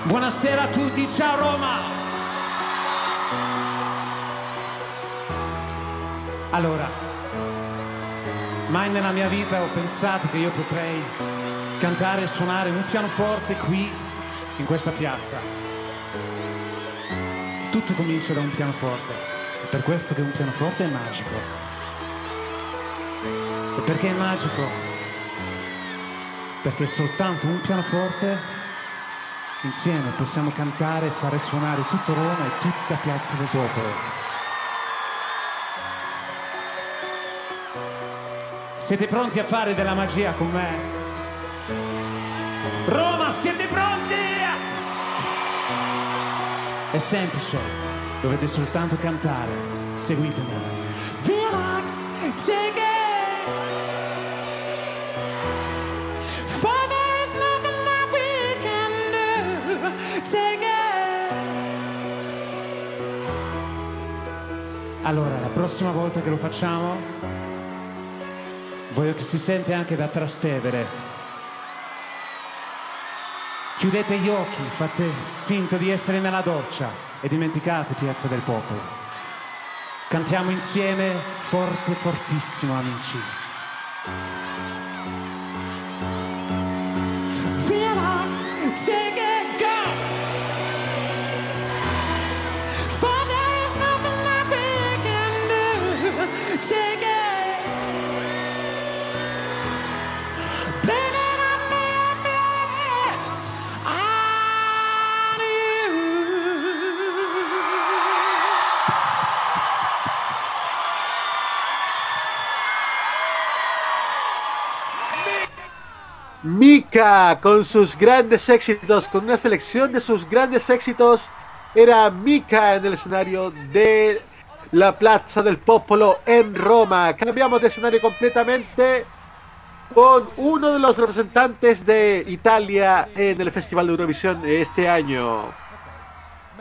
Buonasera a tutti, ciao Roma! Allora, mai nella mia vita ho pensato che io potrei cantare e suonare un pianoforte qui, in questa piazza. Tutto comincia da un pianoforte, è per questo che un pianoforte è magico. E perché è magico? Perché soltanto un pianoforte Insieme possiamo cantare e fare suonare tutto Roma e tutta Piazza del Popolo. Siete pronti a fare della magia con me? Roma, siete pronti? È semplice, dovete soltanto cantare. Seguitemi. Allora, la prossima volta che lo facciamo, voglio che si sente anche da Trastevere. Chiudete gli occhi, fate finto di essere nella doccia e dimenticate Piazza del Popolo. Cantiamo insieme forte, fortissimo, amici. Mika con sus grandes éxitos, con una selección de sus grandes éxitos, era Mika en el escenario de la Plaza del Popolo en Roma. Cambiamos de escenario completamente con uno de los representantes de Italia en el Festival de Eurovisión este año.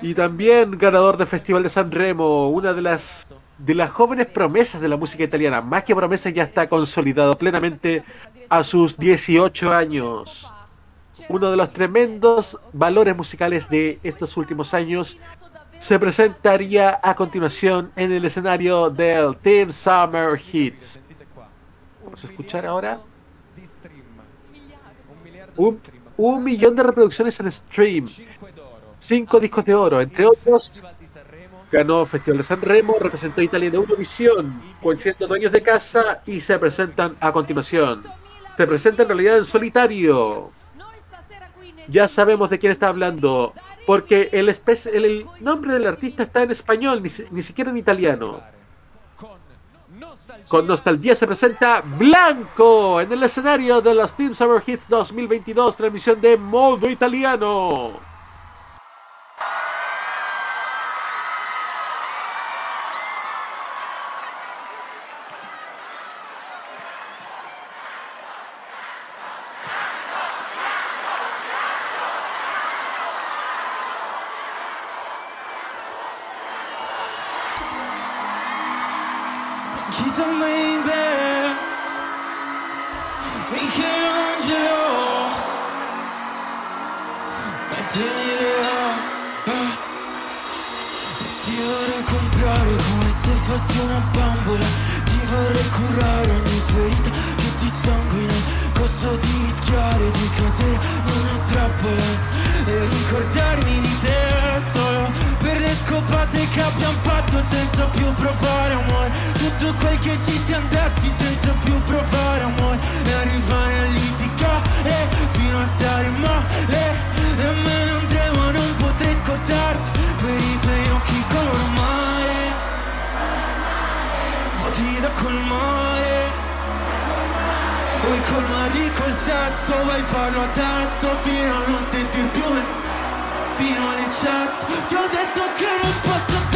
Y también ganador del Festival de San Remo, una de las de las jóvenes promesas de la música italiana. Más que promesas, ya está consolidado plenamente a sus 18 años. Uno de los tremendos valores musicales de estos últimos años se presentaría a continuación en el escenario del Team Summer Hits. Vamos a escuchar ahora un, un millón de reproducciones en stream, cinco discos de oro, entre otros. Ganó Festival de San Remo, representó a Italia en Eurovisión, con siendo dueños de casa y se presentan a continuación. Se presenta en realidad en solitario. Ya sabemos de quién está hablando, porque el, el- nombre del artista está en español, ni siquiera en italiano. Con nostalgia se presenta Blanco en el escenario de los Team Summer Hits 2022, transmisión de modo italiano. Fossi una bambola. Ti vorrei curare ogni ferita che ti sanguina. Costo di rischiare di cadere in una trappola E ricordarmi di te solo le scopate che abbiamo fatto senza più provare amore. Tutto quel che ci siamo detti senza più provare amore. E arrivare a litigare fino a stare male. E me ne andremo non potrei scordarti per i tuoi occhi color mare Vuoti da colmare Vuoi colmarli col sesso, vuoi farlo adesso Fino a non sentir più il fino all'eccesso Ti ho detto che non posso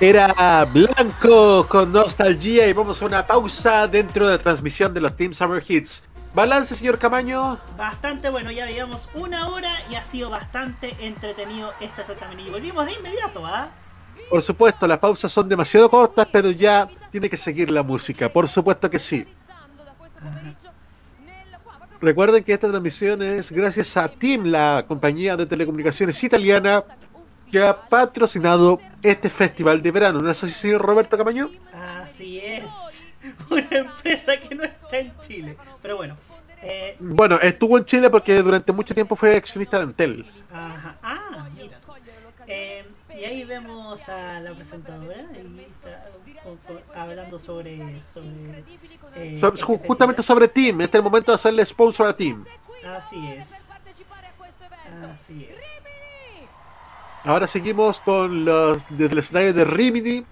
Era Blanco con nostalgia y vamos a una pausa dentro de la transmisión de los Team Summer Hits. Balance, señor Camaño. Bastante bueno, ya digamos una hora y ha sido bastante entretenido esta certamen. Y volvimos de inmediato, ¿ah? Por supuesto, las pausas son demasiado cortas, pero ya tiene que seguir la música. Por supuesto que sí. Recuerden que esta transmisión es gracias a TIM, la compañía de telecomunicaciones italiana que ha patrocinado este festival de verano. ¿No es así, señor Roberto Camaño? Así es. Una empresa que no está en Chile. Pero bueno. Eh, Bueno, estuvo en Chile porque durante mucho tiempo fue accionista de Antel. ajá. Ah, mira. Eh, y ahí vemos a la presentadora y está hablando sobre. sobre eh, So- este ju- justamente sobre Team, este es el momento de hacerle sponsor a Team. Así es. Así es. Ahora seguimos con los desde el escenario de Rimini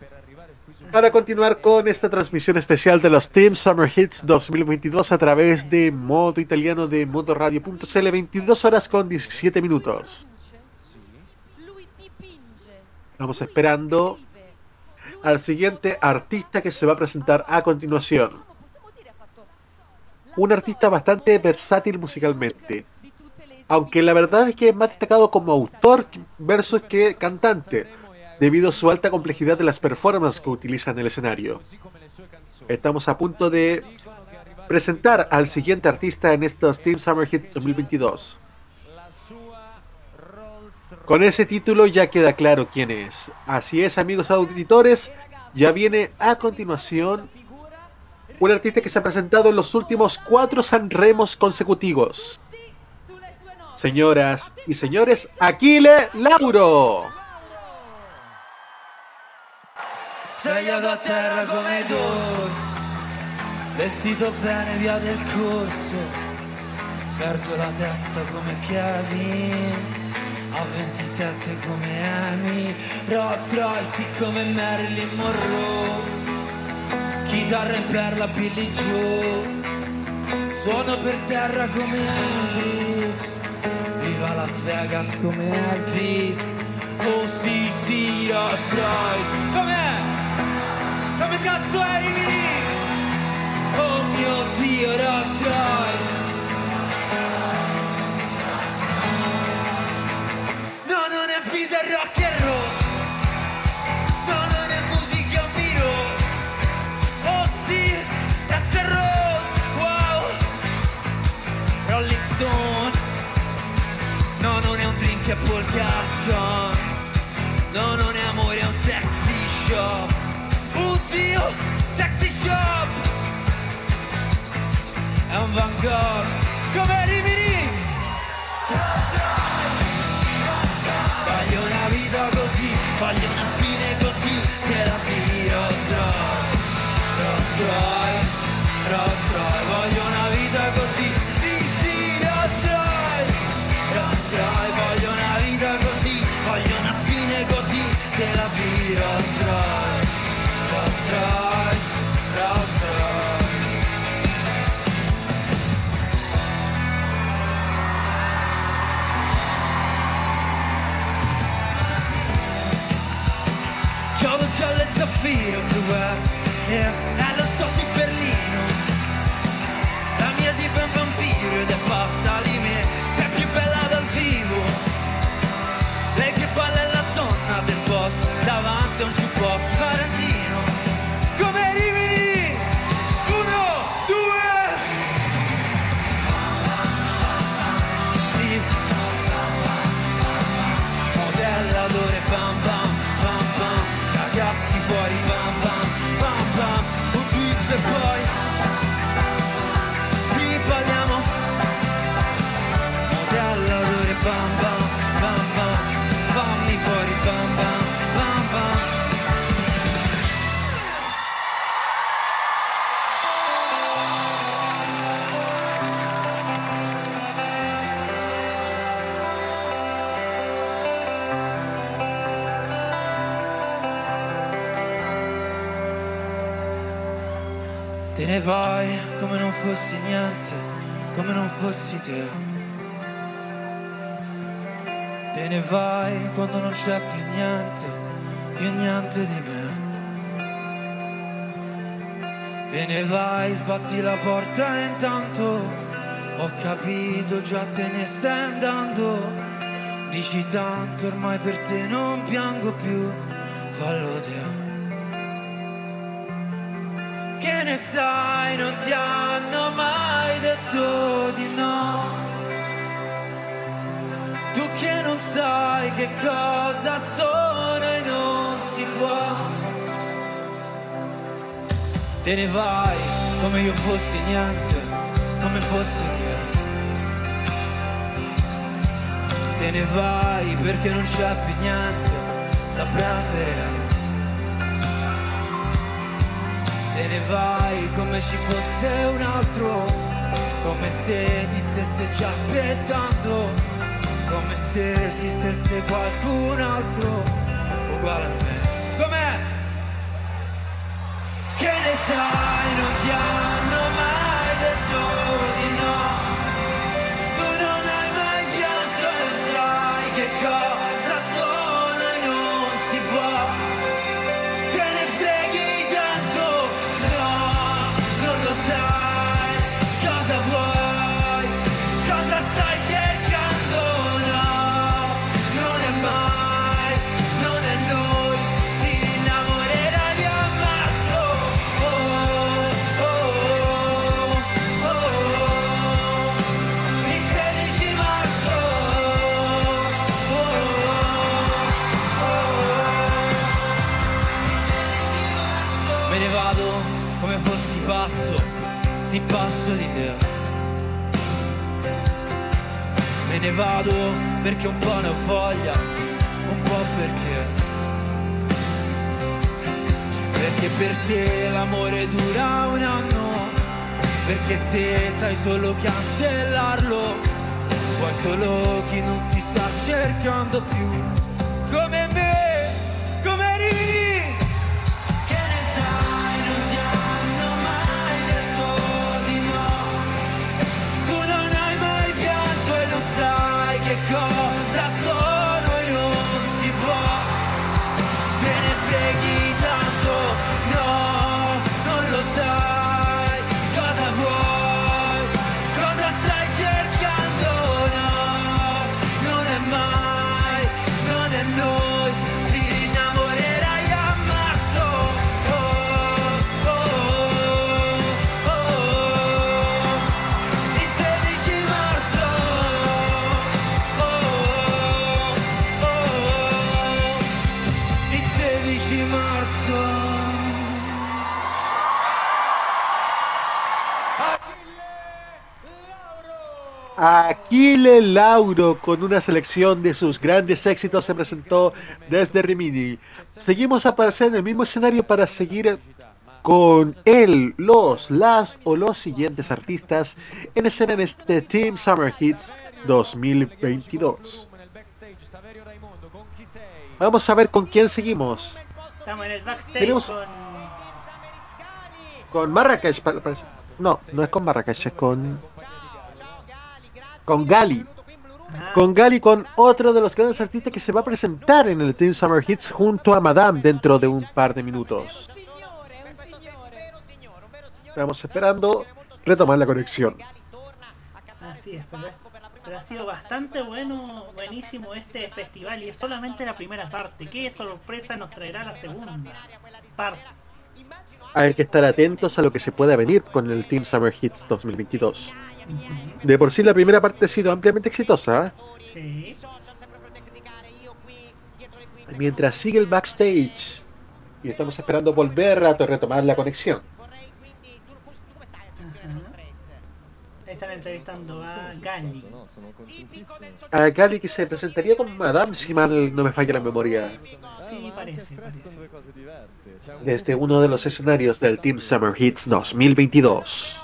para continuar con esta transmisión especial de los Team Summer Hits 2022 a través de modo italiano de modoradio.cl 22 horas con 17 minutos. Estamos esperando al siguiente artista que se va a presentar a continuación. Un artista bastante versátil musicalmente. Aunque la verdad es que es más destacado como autor versus que cantante, debido a su alta complejidad de las performances que utiliza en el escenario. Estamos a punto de presentar al siguiente artista en estos Team Summer Hit 2022. Con ese título ya queda claro quién es. Así es, amigos auditores, ya viene a continuación un artista que se ha presentado en los últimos cuatro Sanremos consecutivos. Señoras y señores, Aquile Lauro. Svegliato a terra come Dor Vestito bene via del corso. Perdo la testa come Kevin A 27 come Amy. Rolls Royce come Marilyn Monroe. Chitarra in perla Billy Joe. Suono per terra come Hendrix Viva Las Vegas come Elvis Oh sì sì Rolls Royce Com'è? Come cazzo eri lì? Oh mio Dio Rolls Van Gogh. Come yeah. Te ne vai come non fossi niente, come non fossi te. Te ne vai quando non c'è più niente, più niente di me. Te ne vai, sbatti la porta e intanto ho capito già te ne stai andando. Dici tanto ormai per te non piango più, fallo te. Ne sai, non ti hanno mai detto di no. Tu che non sai che cosa sono e non si può. Te ne vai come io fossi niente, come fossi niente. Te ne vai perché non c'è più niente da prendere. Te ne vai come ci fosse un altro, come se ti stesse già aspettando, come se esistesse qualcun altro uguale a me. Com'è? Che ne sai, non ti hanno mai vado perché un po' ne ho voglia, un po' perché. Perché per te l'amore dura un anno, perché te sai solo cancellarlo, vuoi solo chi non ti sta cercando più, Aquile Lauro con una selección de sus grandes éxitos se presentó desde Rimini. Seguimos a aparecer en el mismo escenario para seguir con él, los, las o los siguientes artistas en escena en este Team Summer Hits 2022. Vamos a ver con quién seguimos. Estamos en el backstage Tenemos- con. Con Marrakech, parece. No, no es con Marrakech, es con. Con Gali. Con Gali, con otro de los grandes artistas que se va a presentar en el Team Summer Hits junto a Madame dentro de un par de minutos. Estamos esperando retomar la conexión. Así es, pero, pero ha sido bastante bueno, buenísimo este festival y es solamente la primera parte. ¿Qué sorpresa nos traerá la segunda parte? Hay que estar atentos a lo que se pueda venir con el Team Summer Hits 2022. De por sí la primera parte ha sido ampliamente exitosa. ¿eh? Sí. Mientras sigue el backstage y estamos esperando volver a retomar la conexión. Ahí están entrevistando a Gali. A Gali que se presentaría con Madame, si mal no me falla la memoria, Sí, parece, parece. desde uno de los escenarios del Team Summer Hits 2022.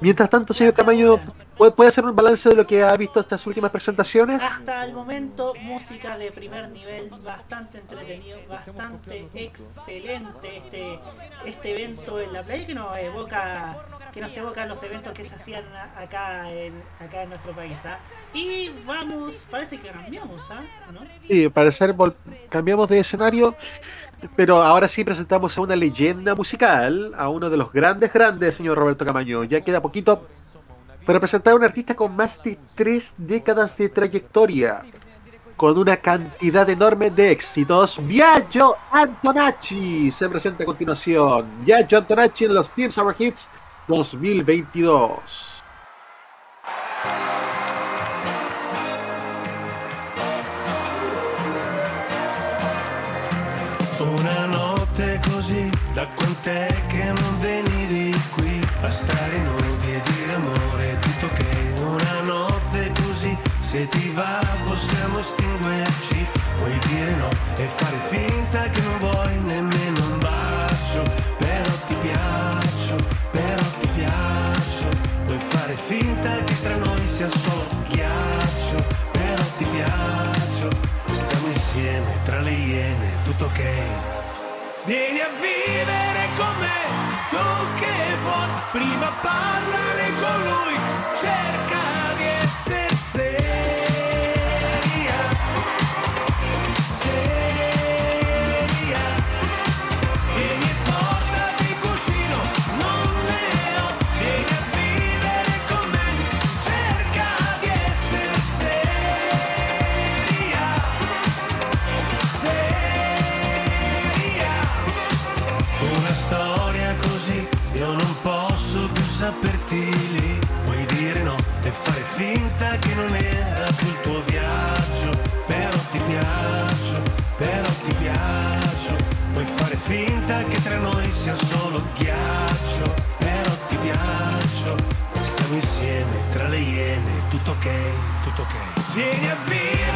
Mientras tanto, señor Camaño, ¿puede, puede hacer un balance de lo que ha visto estas últimas presentaciones? Hasta el momento, música de primer nivel, bastante entretenido, bastante excelente este este evento en la playa que nos evoca que nos evoca los eventos que se hacían acá en acá en nuestro país. ¿ah? Y vamos, parece que cambiamos, ¿ah? ¿no? Sí, parecer cambiamos de escenario, pero ahora sí presentamos a una leyenda musical, a uno de los grandes, grandes, señor Roberto Camaño. Ya queda poquito para presentar a un artista con más de tres décadas de trayectoria, con una cantidad enorme de éxitos. Viaggio Antonacci se presenta a continuación. Viaggio Antonacci en los Team Summer Hits 2022. Se ti va possiamo estinguerci, puoi dire no e fare finta che non vuoi nemmeno un bacio, però ti piaccio, però ti piaccio, puoi fare finta che tra noi sia solo ghiaccio, però ti piaccio, stiamo insieme tra le iene, tutto ok. Vieni a vivere con me, tu che vuoi, prima parlare che non era più il tuo viaggio. Però ti piaccio, però ti piaccio. Puoi fare finta che tra noi sia solo ghiaccio. Però ti piaccio. Stiamo insieme tra le iene, tutto ok, tutto ok. Vieni a vivere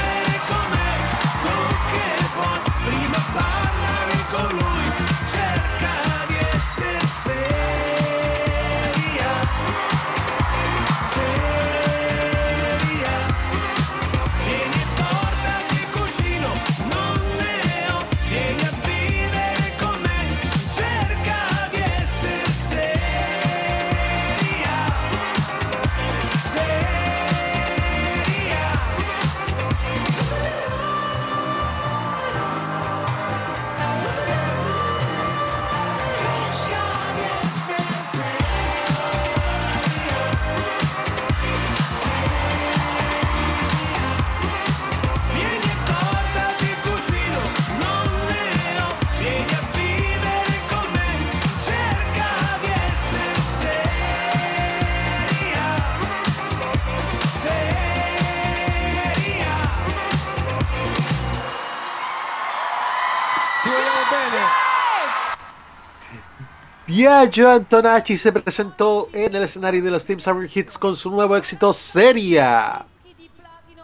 Viaggio Antonacci se presentó en el escenario de los Team Summer Hits con su nuevo éxito Seria.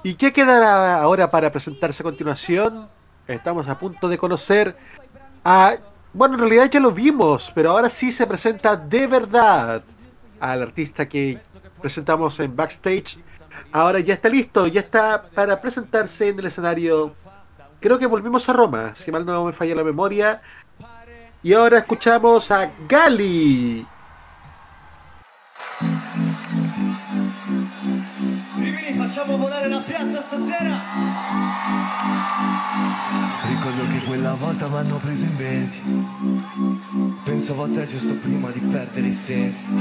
¿Y qué quedará ahora para presentarse a continuación? Estamos a punto de conocer a... Bueno, en realidad ya lo vimos, pero ahora sí se presenta de verdad al artista que presentamos en backstage. Ahora ya está listo, ya está para presentarse en el escenario. Creo que volvimos a Roma, si mal no me falla la memoria. Y ahora escuchamos a Gali. Rimini, facciamo volare la piazza stasera. Ricordo che quella volta mi hanno preso in venti. Pensavo a te giusto prima di perdere i sensi.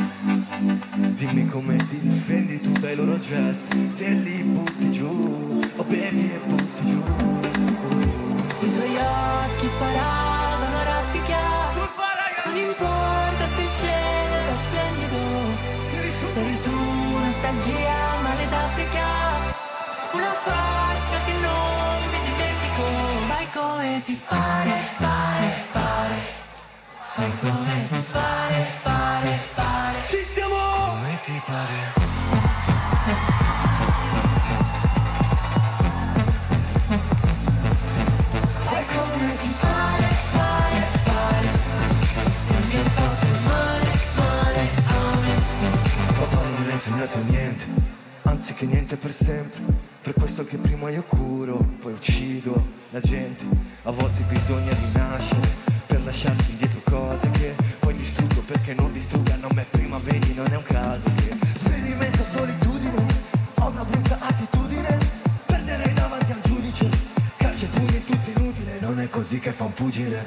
Dimmi come ti difendi tu dai loro gesti. Se li butti giù, o bevi e butti giù. I tuoi occhi sparavano nostalgia male d'Africa Una faccia che non mi dimentico. Fai come ti pare, pare, pare. Fai come ti pare, pare, pare. Ci siamo! Come ti pare? Fai come ti pare, pare, pare Se mi hai fatto male, male a me Papà non mi ha insegnato niente per sempre. Per questo che prima io curo Poi uccido la gente. A volte bisogna rinascere Per lasciarti indietro cose che Poi distruggo perché non distruggano me Prima vedi non è un caso che Sperimento solitudine Ho una brutta attitudine. Perderei davanti al giudice Calci e pugni è tutto inutile. Non è così che fa un pugile.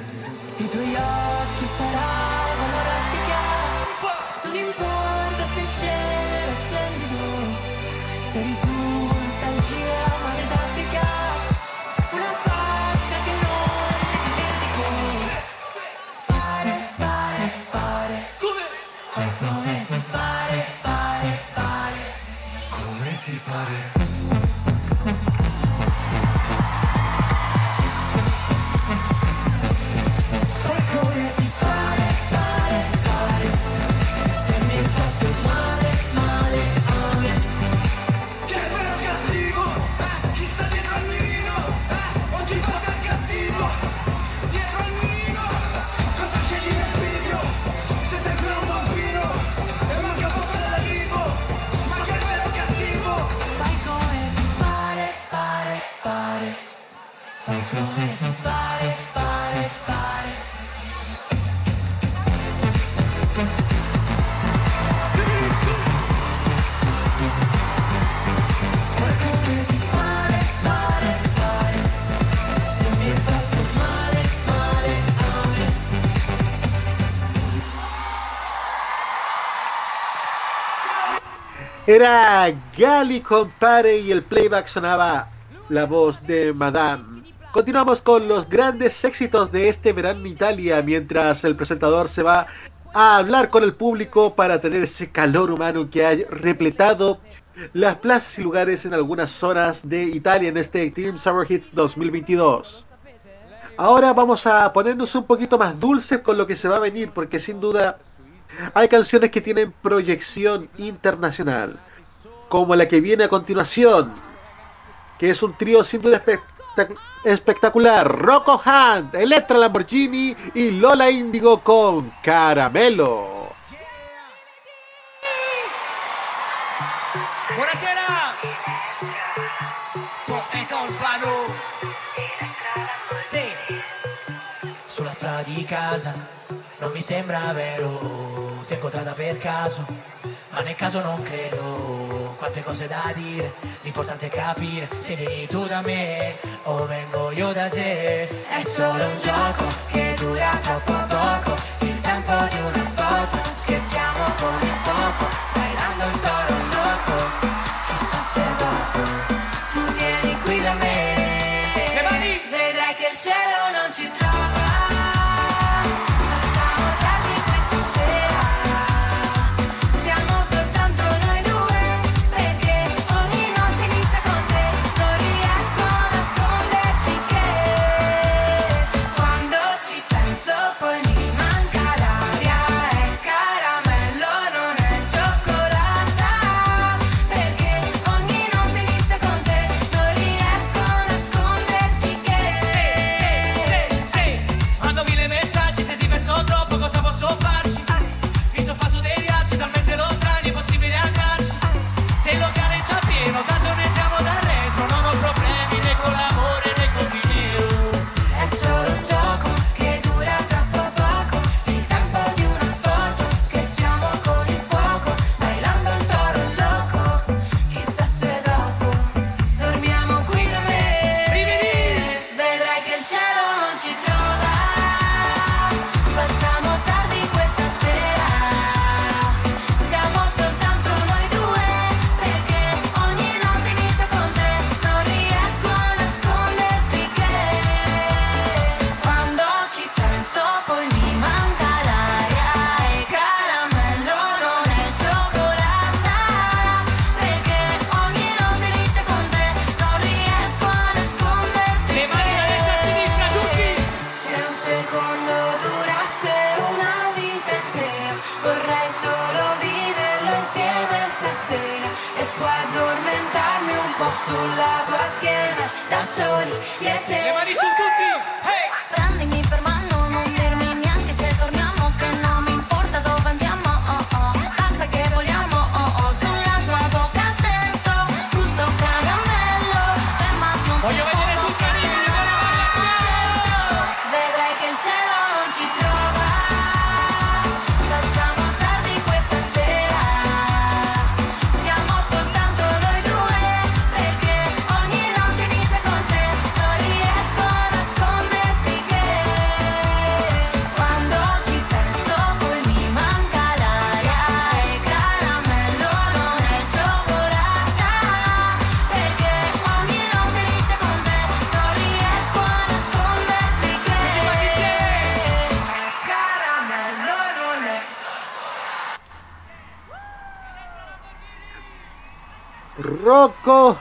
I tuoi occhi sparavano raffica. Non importa se il cielo era splendido Fai come? Ti pare, pare, pare. Come ti pare? Era Gali Compare y el playback sonaba la voz de Madame. Continuamos con los grandes éxitos de este verano en Italia mientras el presentador se va a hablar con el público para tener ese calor humano que ha repletado las plazas y lugares en algunas zonas de Italia en este Team Summer Hits 2022. Ahora vamos a ponernos un poquito más dulces con lo que se va a venir porque sin duda hay canciones que tienen proyección internacional, como la que viene a continuación, que es un trío sin duda espectac- espectacular. Rocco Hunt, Electra Lamborghini y Lola Indigo con Caramelo. Buonasera! Po- È colpa no! Sì! Sulla strada di casa non mi sembra vero Ti ho incontrata per caso Ma nel caso non credo. Quante cose da dire L'importante è capire Se vieni tu da me O vengo io da te. È solo un gioco che dura troppo poco Il tempo di una foto Scherziamo con il fuoco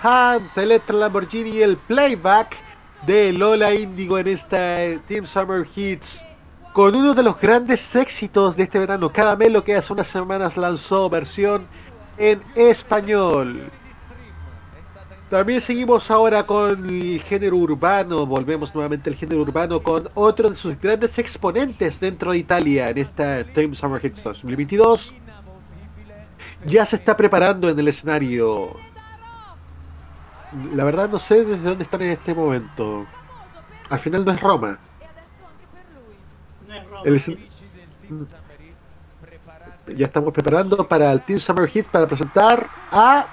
Hunt, Electra Lamborghini el playback de Lola Indigo en esta eh, Team Summer Hits. Con uno de los grandes éxitos de este verano, Caramelo, que hace unas semanas lanzó versión en español. También seguimos ahora con el género urbano, volvemos nuevamente al género urbano con otro de sus grandes exponentes dentro de Italia en esta Team Summer Hits 2022. Ya se está preparando en el escenario. La verdad no sé desde dónde están en este momento. Al final no es Roma. El escen- ya estamos preparando para el Team Summer Hits para presentar a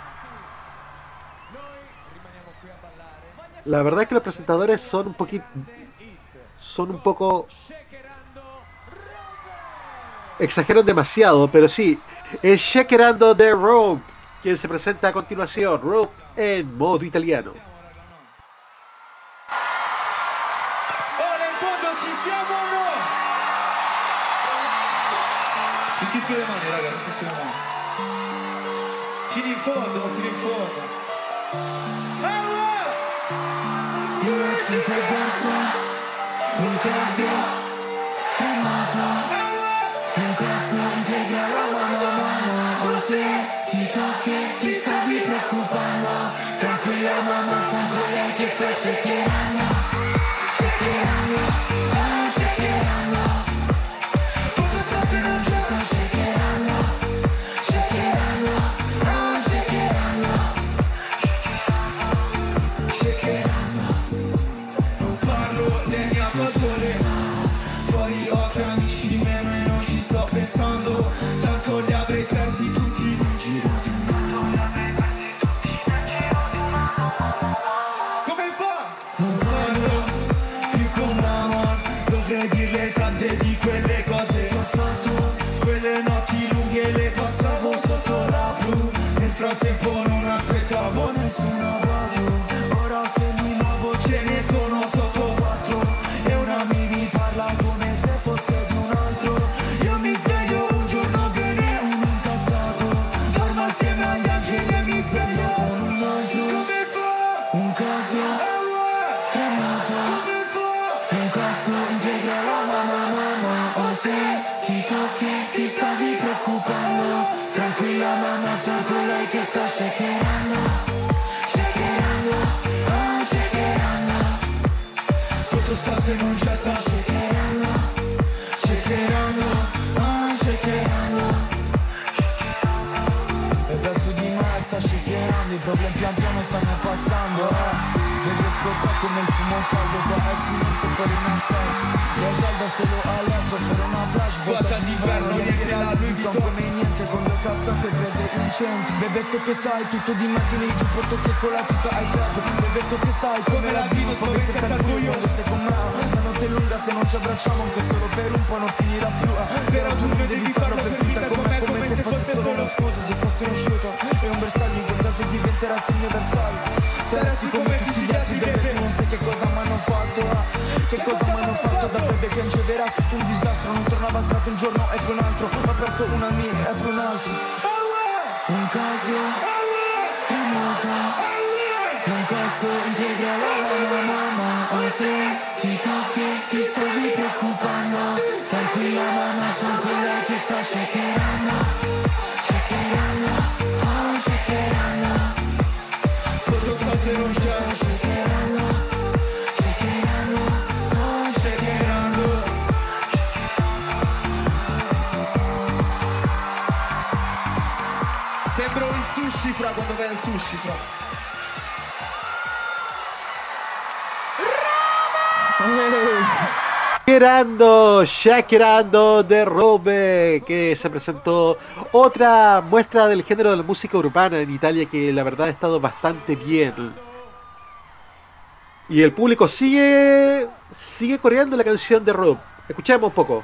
La verdad es que los presentadores son un poquito. Son un poco. Exageran demasiado, pero sí. Es Shakerando de Rogue, quien se presenta a continuación. Rogue en modo italiano. Ora in fondo ci siamo o no? Tutti sulle mani, raga, tutti sulle mani. Fino in fondo, fino in fondo. Io ci fai un caso come il fumo caldo Qua è silenzio fuori in assetto Lei calda solo a letto Per una plage vuota d'inverno Riempie la Vuitton come niente Con due cazzate prese in centro. Bebe so che sai tutto di mattina in giù Porto che con la tuta hai freddo Bebe so che sai come la vivo Sto mettete al buio. Quando sei con me La notte è lunga se non ci abbracciamo Anche solo per un po' non finirà più. Però tu non devi farlo per finta con me Come se fosse solo una scusa Se fosse uno shooter e un bersaglio In quel caso diventerà il mio bersaglio Saresti come Che cosa mi hanno fatto da bebe piangeva Era tutto un disastro Non tornava a un giorno e poi vai al sushi fra. Shakerando, Shakerando de Robe, que se presentó otra muestra del género de la música urbana en Italia que la verdad ha estado bastante bien. Y el público sigue sigue coreando la canción de Robe. Escuchemos un poco.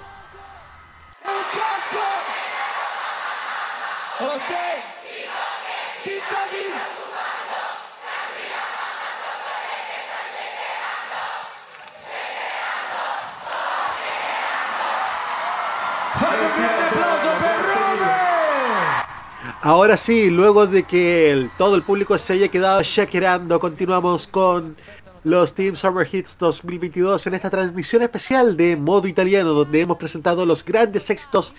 Ahora sí, luego de que todo el público se haya quedado shakerando, continuamos con los Team Summer Hits 2022 en esta transmisión especial de modo italiano, donde hemos presentado los grandes éxitos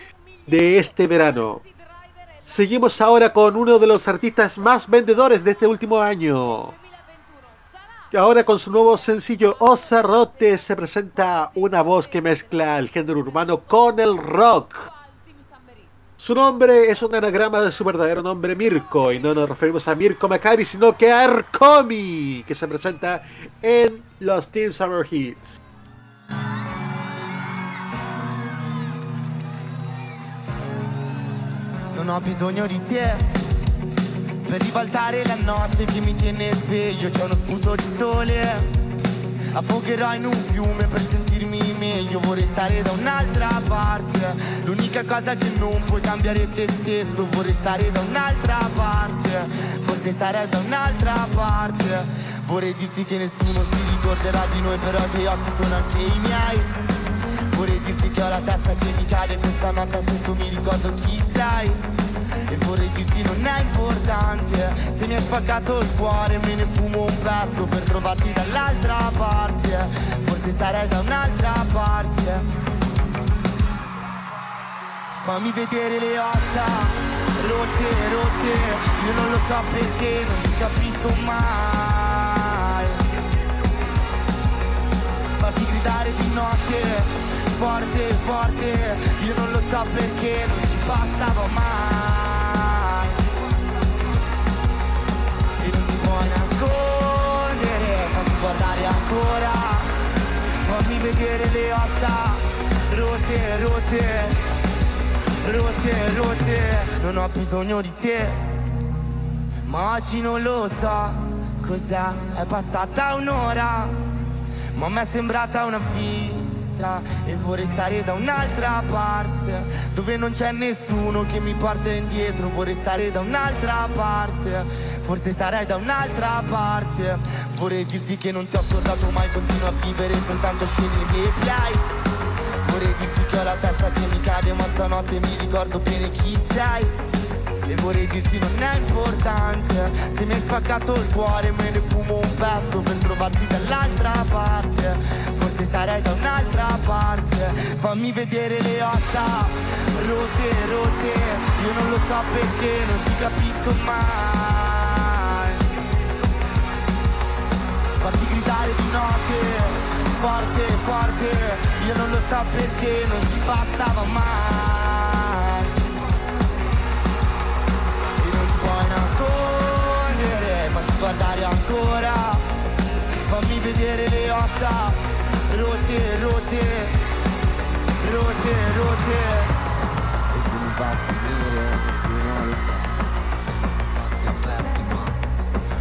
de este verano. Seguimos ahora con uno de los artistas más vendedores de este último año. Ahora con su nuevo sencillo Osarote se presenta una voz que mezcla el género urbano con el rock. Su nombre es un anagrama de su verdadero nombre Mirko y no nos referimos a Mirko Macari sino que a Ercomi que se presenta en los Team Summer Hits. Non ho bisogno di te Per la notte che mi tiene sveglio C'è uno di sole Affogherò in un fiume per sentirmi meglio. Vorrei stare da un'altra parte. L'unica cosa che non puoi cambiare te stesso. Vorrei stare da un'altra parte. Forse sarei da un'altra parte. Vorrei dirti che nessuno si ricorderà di noi Però i tuoi occhi sono anche i miei Vorrei dirti che ho la testa che mi cade Questa notte se tu mi ricordo chi sei. E vorrei dirti non è importante Se mi hai spaccato il cuore me ne fumo un pezzo Per trovarti dall'altra parte. Forse sarei da un'altra parte. Fammi vedere le ossa Rotte, rotte Io non lo so perché non ti capisco mai. Farti gridare di notte Forte, forte. Io non lo so perché non ci bastava mai. E non ti puoi nascondere Fammi guardare ancora. Fammi vedere le ossa Rotte, rotte Rotte, rotte. Non ho bisogno di te Ma oggi non lo so Cos'è? È passata un'ora Ma me è sembrata una vita E vorrei stare da un'altra parte Dove non c'è nessuno che mi porta indietro. Vorrei stare da un'altra parte Forse sarei da un'altra parte. Vorrei dirti che non ti ho scordato mai Continuo a vivere soltanto scene di play Vorrei dirti che ho la testa che mi cade Ma stanotte mi ricordo bene chi sei e vorrei dirti non è importante. Se mi hai spaccato il cuore me ne fumo un pezzo Per trovarti dall'altra parte. Forse sarei da un'altra parte. Fammi vedere le ossa Rotte, rotte. Io non lo so perché non ti capisco mai. Farti gridare di notte Forte, forte. Io non lo so perché non ci bastava mai guardare ancora. Fammi vedere le ossa. Rotte, rotte. Rotte, rotte. E come va a finire nessuno lo sa. Fatti a pezzi ma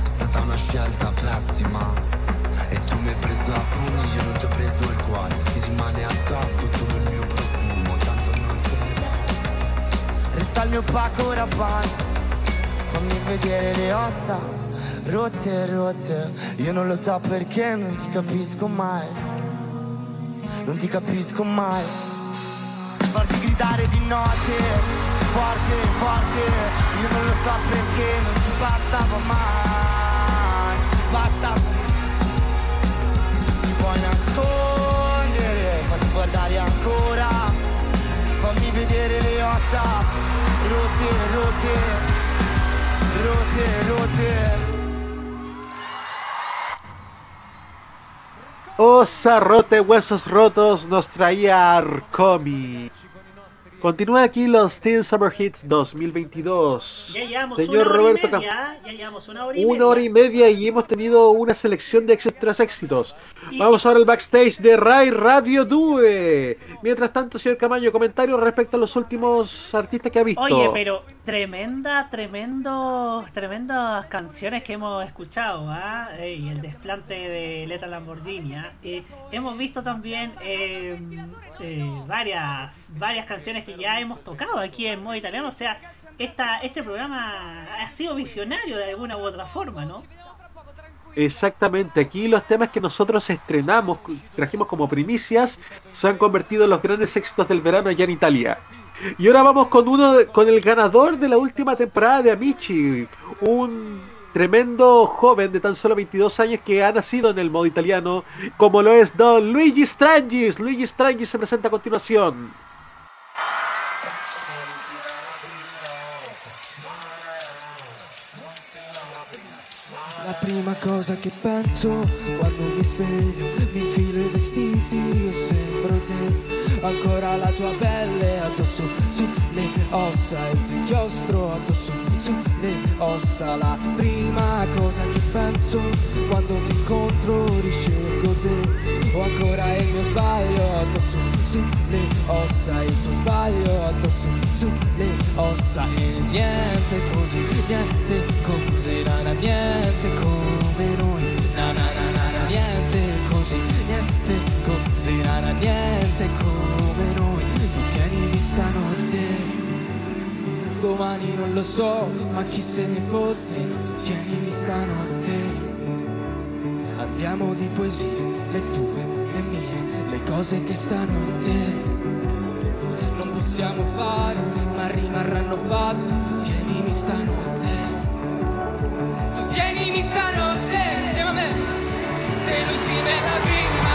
È stata una scelta pessima. E tu mi hai preso a pugni, io non ti ho preso il cuore. Ti rimane addosso solo il mio profumo Tanto non se ne va. Resta il mio pacco rabanne Fammi vedere le ossa Rotte, rotte Io non lo so perché non ti capisco mai. Non ti capisco mai. Farti gridare di notte Forte, forte Io non lo so perché non ci bastava mai. Basta. Ti puoi nascondere Fatti guardare ancora. Fammi vedere le ossa Rotte, rotte Rotte, rotte Osa Rote Huesos Rotos nos traía Arcomi. Continúa aquí los Teen Summer Hits 2022. Ya llevamos Señor una hora Roberto y media, ya llevamos una hora y Una media. hora y media y hemos tenido una selección de éxitos tras éxitos. Vamos ahora al backstage de Rai Radio Due. Mientras tanto, señor Camaño, comentarios respecto a los últimos artistas que ha visto. Oye, pero tremenda, tremendo, tremendas canciones que hemos escuchado, ¿ah? Ey, el desplante de Leta Lamborghini, ¿ah? Eh, hemos visto también eh, eh, varias, varias canciones que ya hemos tocado aquí en modo italiano, o sea, este programa ha sido visionario de alguna u otra forma, ¿no? Exactamente, aquí los temas que nosotros estrenamos, trajimos como primicias, se han convertido en los grandes éxitos del verano allá en Italia. Y ahora vamos con uno con el ganador de la última temporada de Amici, un tremendo joven de tan solo 22 años que ha nacido en el modo italiano, como lo es Don Luigi Strangis. Luigi Strangis se presenta a continuación. Prima cosa che penso quando mi sveglio, mi infilo i vestiti, io sembro te. Ancora la tua pelle addosso sulle ossa, il tuo inchiostro addosso sulle ossa. La prima cosa che penso quando ti incontro, riscelgo te. O ancora il mio sbaglio addosso sulle ossa, il tuo sbaglio addosso lo so, ma chi se ne fotte, tienimi stanotte. Andiamo di poesie, le tue, le mie, le cose che stanotte non possiamo fare, ma rimarranno fatte. Tu tienimi stanotte. Tu tienimi stanotte, insieme a me. Sei l'ultima e la prima.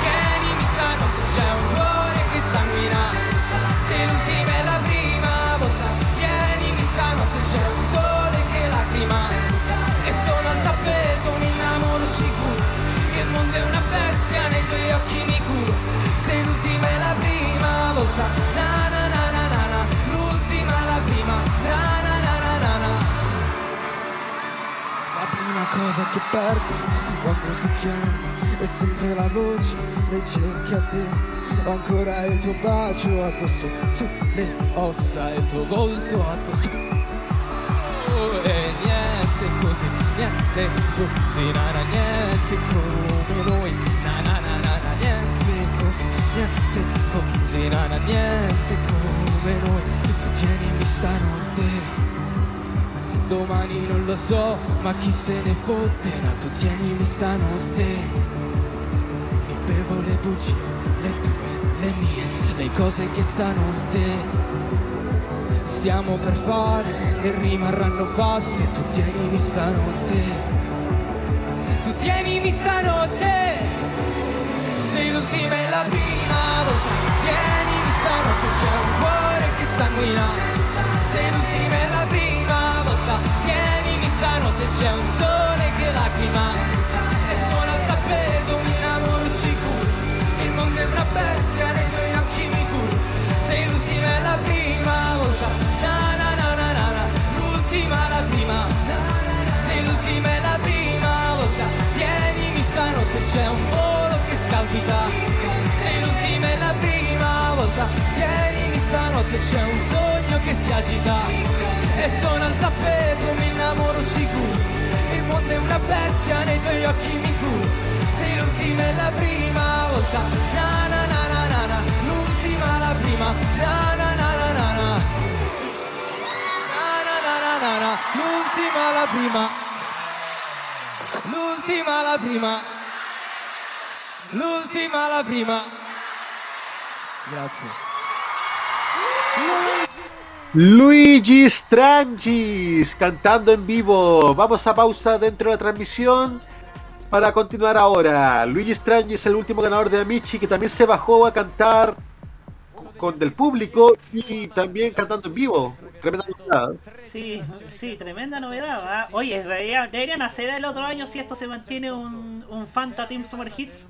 Tienimi stanotte, c'è un cuore che sanguina. Sei l'ultima volta. Na na na na na na. L'ultima e la prima. Na na na na na na. La prima cosa che perdo quando ti chiamo è sempre la voce, le cerchi a te. Ho ancora il tuo bacio addosso sulle ossa, il tuo volto addosso. Oh, e niente così, niente così, na niente come noi, na na na na, niente così, niente così, na na, niente come noi. Tu tienimi stanotte. Domani non lo so, ma chi se ne fotte, no, tu tienimi stanotte. Mi bevo le bugie, le tue, le mie, le cose che stanotte stiamo per fare e rimarranno fatte. Tu tienimi stanotte. Tu tienimi stanotte. Sei l'ultima e la prima sanguina. Sei l'ultima e la prima volta. Tienimi stanotte, c'è un sole che lacrima. E sono al tappeto, mi innamoro sicuro. Il mondo è una bestia, nei tuoi occhi mi curo. Sei l'ultima e la prima volta. Na na na na na na. L'ultima la prima. Sei l'ultima e la prima volta. Tienimi stanotte, c'è un volo che scalpita. Sei l'ultima e la prima volta. Tienimi stanotte, c'è un sogno che si agita. E sono al tappeto, mi innamoro sicuro. Il mondo è una bestia, nei tuoi occhi mi curo. Sei l'ultima e la prima volta. Na na na na na na. L'ultima la prima. Na na na na na na. Na na na na na na. L'ultima la prima. L'ultima la prima. L'ultima la prima. Grazie. Luigi Strangis cantando en vivo. Vamos a pausa dentro de la transmisión para continuar ahora. Luigi Strangis, el último ganador de Amici, que también se bajó a cantar con del público y también cantando en vivo. Tremenda novedad. Sí, sí, tremenda novedad. ¿ah? Oye, debería- deberían hacer el otro año si esto se mantiene un, un Fanta Team Summer Hits.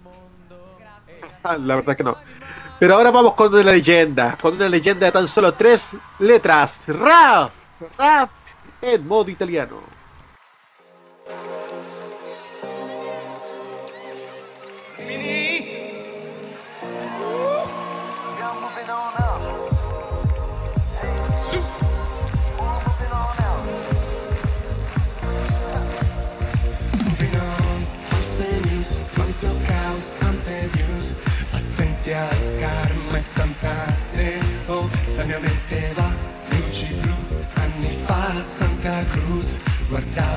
Ah, La verdad que no. Pero ahora vamos con una leyenda, con una leyenda de tan solo tres letras. Raf, Raf en modo italiano. Cruz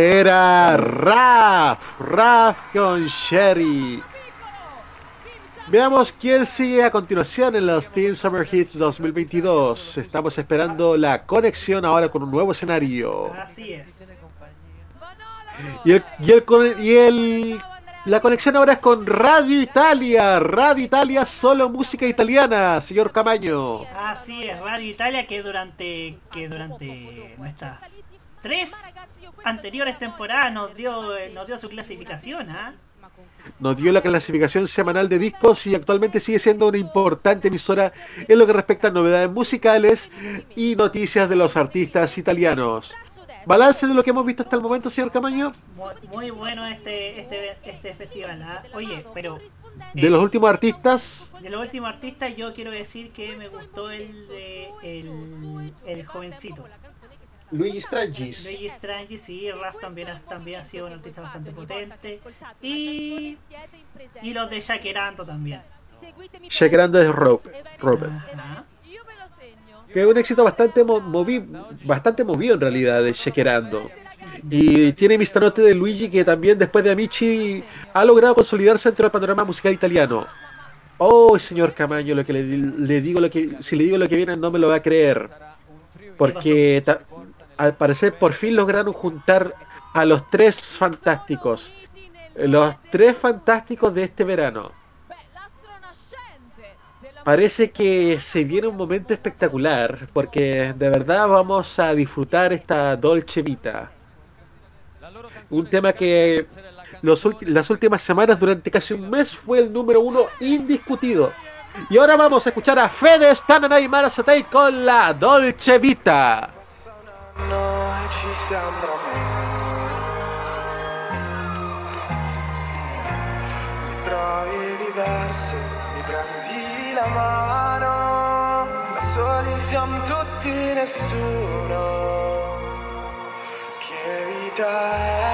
Era Raf, Raf con Sherry. Veamos quién sigue a continuación en los Team Summer Hits 2022. Estamos esperando la conexión ahora con un nuevo escenario. Así es. Y, el, y, el, y el- la conexión ahora es con Radio Italia. Radio Italia, solo música italiana, señor Camaño. Así es, Radio Italia que durante que durante nuestras tres anteriores temporadas nos dio eh, nos dio su clasificación, ¿ah? Nos dio la clasificación semanal de discos y actualmente sigue siendo una importante emisora en lo que respecta a novedades musicales y noticias de los artistas italianos. Balance de lo que hemos visto hasta el momento, señor Camaño, Muy, muy bueno este este este festival, ¿ah? Oye, pero de eh, los últimos artistas. de los últimos artistas yo quiero decir que me gustó el de el, el jovencito. Luigi Strangis. Luigi Strange, sí, Raf también, ha- también ha sido un artista bastante potente. Y, y los de Shakerando también. Shakerando es Rob, Robert. Ajá. Que es un éxito bastante mo- movi- bastante movido en realidad de Shakerando. Y tiene Mr. Note de Luigi que también después de Amici ha logrado consolidarse dentro del panorama musical italiano. Oh, señor Camaño, lo que le, di- le digo lo que si le digo lo que viene no me lo va a creer. Porque ta- al parecer por fin lograron juntar a los tres fantásticos. Los tres fantásticos de este verano. Parece que se viene un momento espectacular porque de verdad vamos a disfrutar esta Dolce Vita. Un tema que los las últimas semanas durante casi un mes fue el número uno indiscutido. Y ahora vamos a escuchar a Fede Stananay y Mara Satay con la Dolce Vita. Noi ci siamo Mi trovi diverso, mi prendi la mano, da soli siamo tutti nessuno. Che vita è?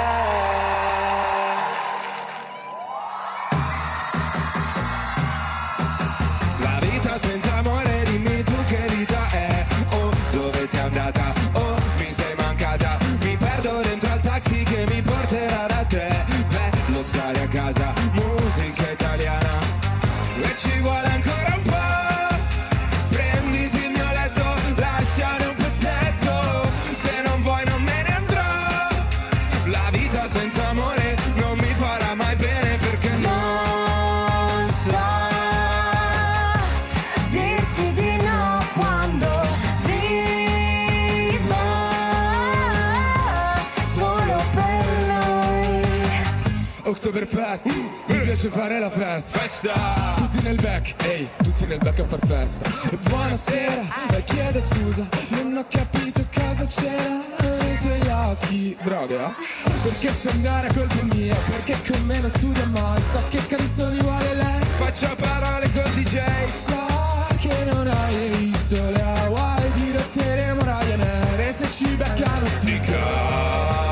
Per festa. Mi piace fare la festa. Festa. Tutti nel back, ehi, tutti nel back a far festa. Buonasera, e chiedo scusa Non ho capito cosa c'era nei suoi occhi. Droga? Perché se andare a colpa mia? Perché con me non studia mai? So che canzoni vuole lei. Faccia parole con DJ So che non hai visto le Hawaii Dirotteremo Ryanair. E se ci beccano La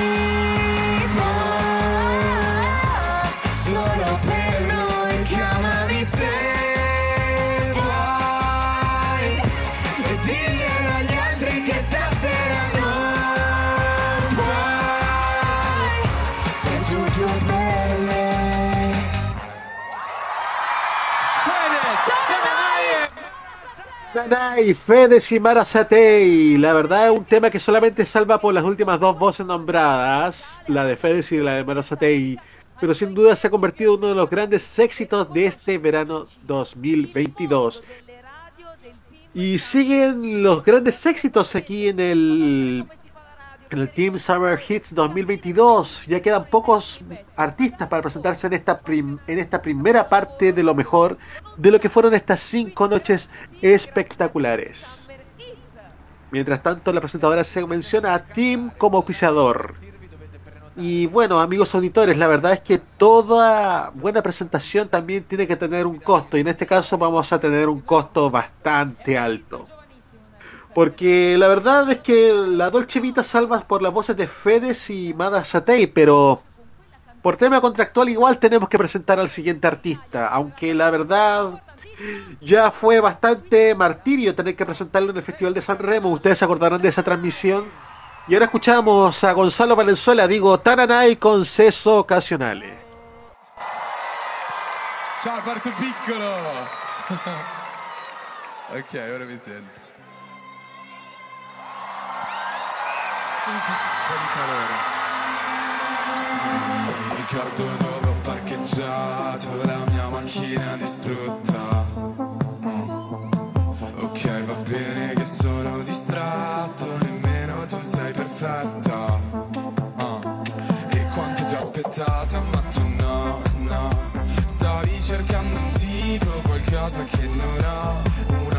Nanay, Fedes y Marazatei. La verdad es un tema que solamente salva por las últimas dos voces nombradas, la de Fedes y la de Marazatei. Pero sin duda se ha convertido en uno de los grandes éxitos de este verano 2022. Y siguen los grandes éxitos aquí en el, el Team Summer Hits 2022. Ya quedan pocos artistas para presentarse en esta, prim- en esta primera parte de lo mejor de lo que fueron estas cinco noches espectaculares. Mientras tanto, la presentadora se menciona a Team como auspiciador. Y bueno, amigos auditores, la verdad es que toda buena presentación también tiene que tener un costo. Y en este caso vamos a tener un costo bastante alto. Porque la verdad es que la Dolce Vita salva por las voces de Fedes y Mada Satei, pero por tema contractual igual tenemos que presentar al siguiente artista. Aunque la verdad ya fue bastante martirio tener que presentarlo en el Festival de San Remo. Ustedes se acordarán de esa transmisión. Y ahora escuchamos a Gonzalo Valenzuela, digo Taranay con Ceso Ocasionales. Ciao quarto piccolo Ok, ora mi sento po' di calore Mi ricordo dove ho parcheggiato la mia macchina distrutta. Oh. Ok, va bene che sono distratto Nemmeno tu sei perfetta. Oh. E quanto ti ho aspettata ma tu no, no. Stavi cercando un tipo, qualcosa che non ho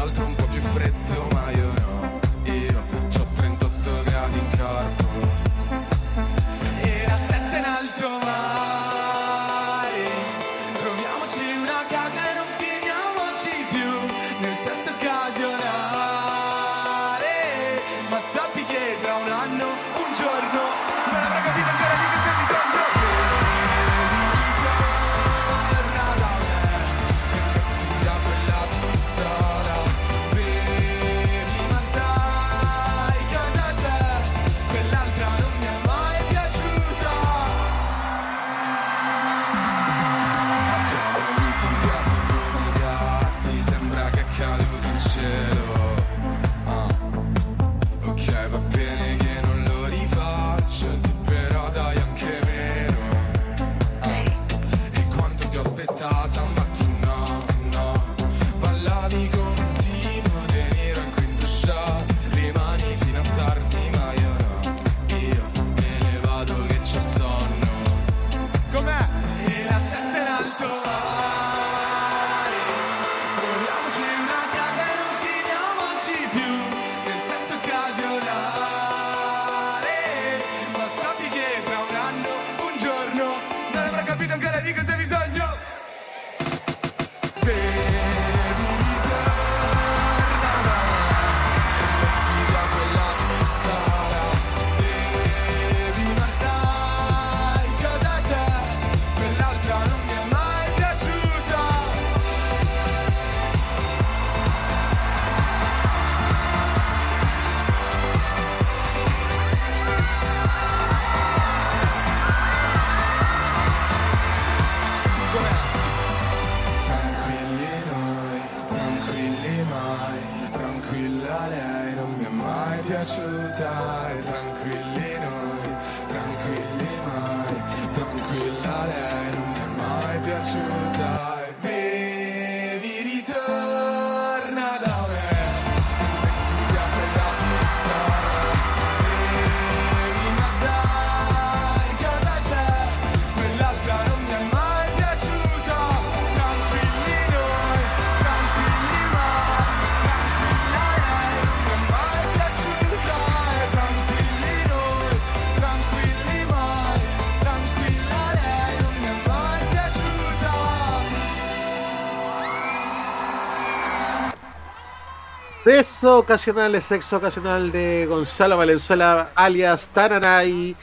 Beso ocasional, es sexo ocasional de Gonzalo Valenzuela, alias Tananay.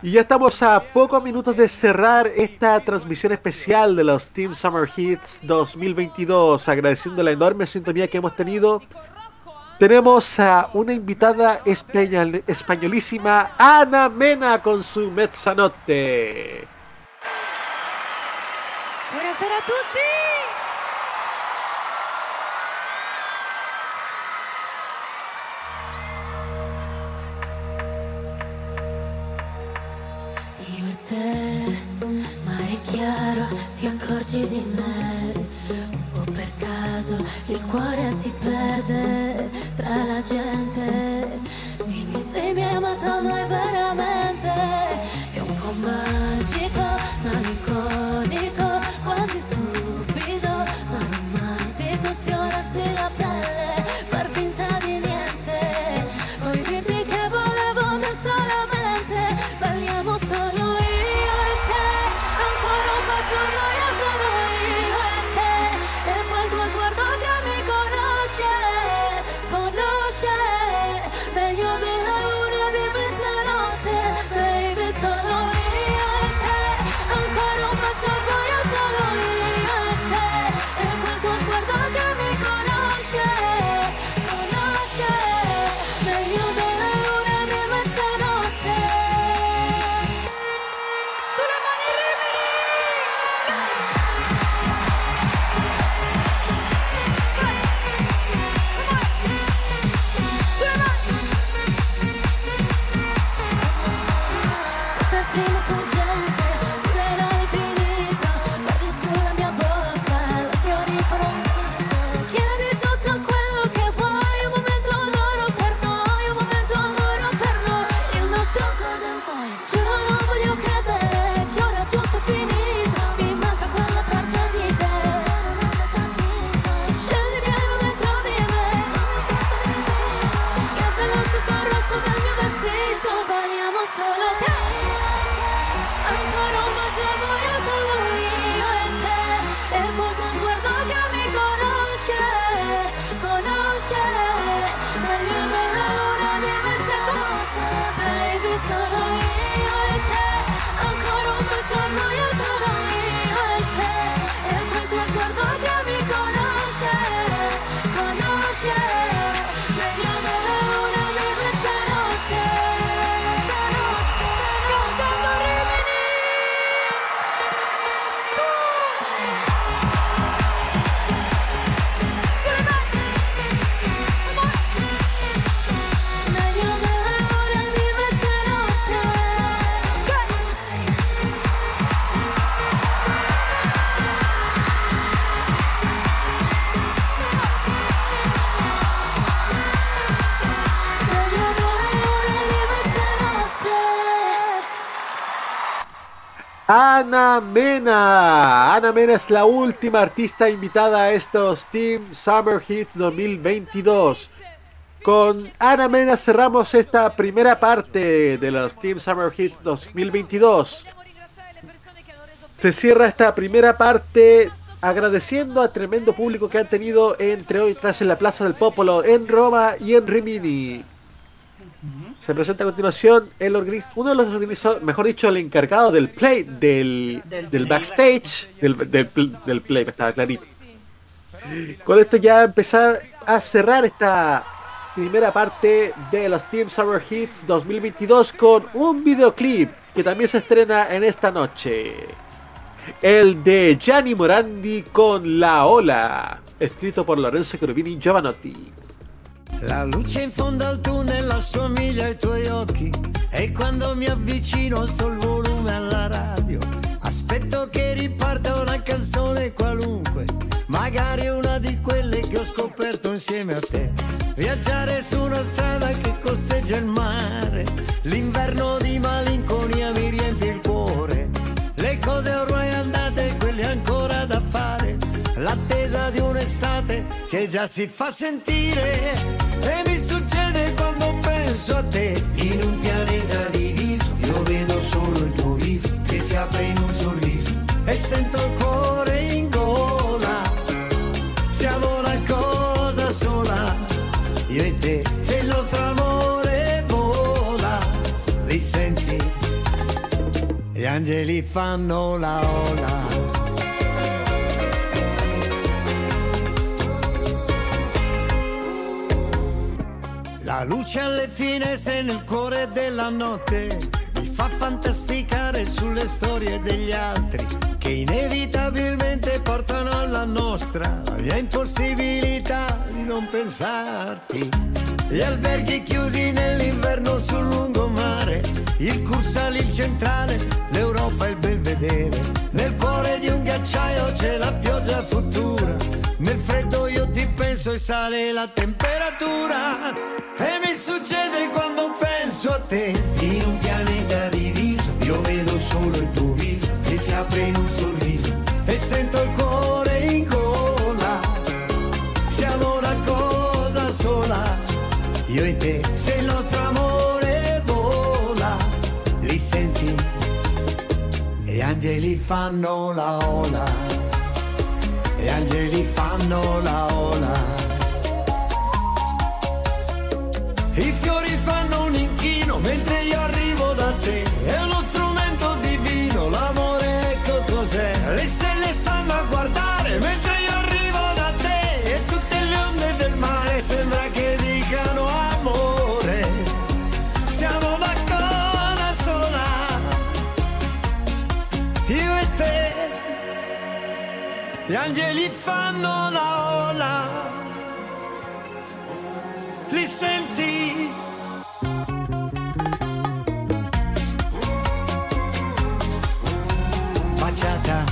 Y ya estamos a pocos minutos de cerrar esta transmisión especial de los Team Summer Hits 2022, agradeciendo la enorme sintonía que hemos tenido. Tenemos a una invitada español- españolísima, Ana Mena, con su mezzanotte. Buonasera a tutti! Te, mare chiaro, ti accorgi di me. Po' per caso il cuore si perde tra la gente. Dimmi se mi hai amata mai veramente. È un po' Ana Mena. Ana Mena es la última artista invitada a estos Team Summer Hits 2022. Con Ana Mena cerramos esta primera parte de los Team Summer Hits 2022. Se cierra esta primera parte agradeciendo al tremendo público que han tenido entre hoy tras en la Plaza del Popolo, en Roma y en Rimini. Se presenta a continuación el uno de los organizadores, mejor dicho, el encargado del play, del, Del del play. backstage, del, del, del play, estaba clarito. Con esto ya empezar a cerrar esta primera parte de los Team Summer Hits 2022 con un videoclip que también se estrena en esta noche. El de Gianni Morandi con La Ola, escrito por Lorenzo Corvini Giovanotti. La luce in fondo al tunnel assomiglia ai tuoi occhi e quando mi avvicino sto il volume alla radio. Aspetto che riparta una canzone qualunque, magari una di quelle che ho scoperto insieme a te. Viaggiare su una strada che costeggia il mare, l'inverno di malinconia mi riempie il cuore. Le cose ormai andate, quelle ancora da fare, l'attesa di un'estate che già si fa sentire. E mi succede quando penso a te, in un pianeta diviso, io vedo solo il tuo viso che si apre in un sorriso e sento il cuore in gola. Siamo una cosa sola, io e te, se il nostro amore vola, li senti? Gli angeli fanno la ola. La luce alle finestre nel cuore della notte mi fa fantasticare sulle storie degli altri che inevitabilmente portano alla nostra la mia impossibilità di non pensarti. Gli alberghi chiusi nell'inverno sul lungomare, il Cursale, il centrale, l'Europa il Belvedere. Nel cuore di un ghiacciaio c'è la pioggia futura, nel freddo io ti penso e sale la temperatura. E mi succede quando penso a te, in un pianeta diviso, io vedo solo il tuo viso che si apre in un sorriso e sento il cuore in gola. Siamo una cosa sola, io e te, se il nostro amore vola, li senti? E gli angeli fanno la ola, gli angeli fanno la ola. I fiori fanno un inchino mentre io arrivo da te. Angeli fanno la ola. Li senti? Baciata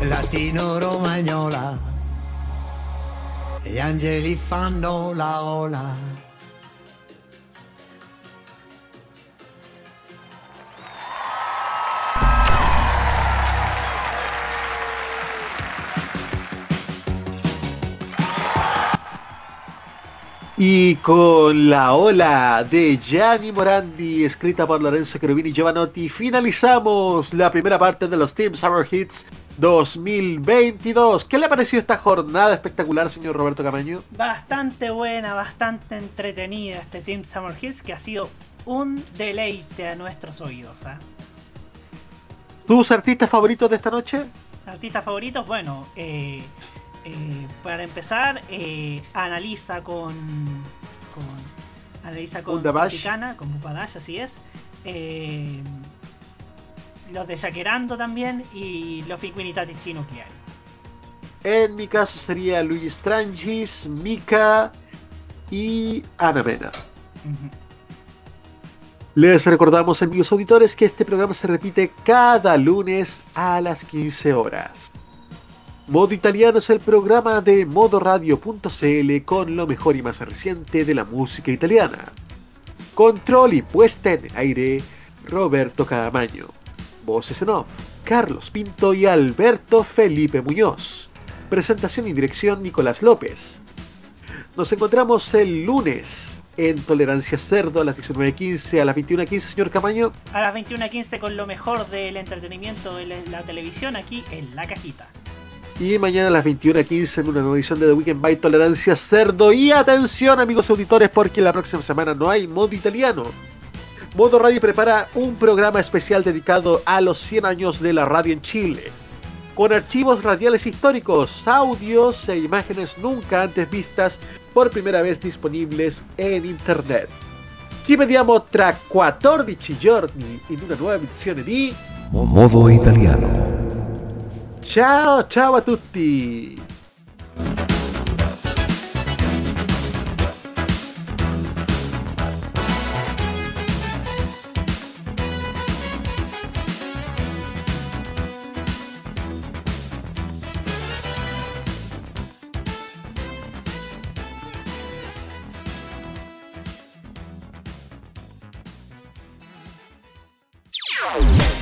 latino-romagnola Gli angeli fanno la ola Y con la ola de Gianni Morandi, escrita por Lorenzo Cherubini y Giovanotti, finalizamos la primera parte de los Team Summer Hits 2022. ¿Qué le ha parecido esta jornada espectacular, señor Roberto Camaño? Bastante buena, bastante entretenida este Team Summer Hits que ha sido un deleite a nuestros oídos. ¿ah? ¿Tus artistas favoritos de esta noche? Artistas favoritos, bueno, eh, eh, para empezar, eh, analiza con. con analiza con. Tropicana, con Bupadash, así es. Eh, los de Shakerando también y los Pingüinitatici Nucleari. En mi caso sería Luigi Strangis, Mika y Ana Mena. Les recordamos, amigos auditores, que este programa se repite cada lunes a las 15 horas. Modo Italiano es el programa de modoradio.cl con lo mejor y más reciente de la música italiana. Control y puesta en aire, Roberto Camaño. Voces en off, Carlos Pinto y Alberto Felipe Muñoz. Presentación y dirección, Nicolás López. Nos encontramos el lunes en Tolerancia Cerdo a las 19.15 a las 21.15, señor Camaño. A las 21.15 con lo mejor del entretenimiento de la televisión aquí en La Cajita. Y mañana a las 21.15 en una nueva edición de The Weekend by Tolerancia Cerdo. Y atención amigos auditores porque la próxima semana no hay modo italiano. Modo Radio prepara un programa especial dedicado a los 100 años de la radio en Chile. Con archivos radiales históricos, audios e imágenes nunca antes vistas por primera vez disponibles en internet. Ci vediamo tra 14 giorni in una nuova edizione di Modo italiano. Ciao ciao a tutti!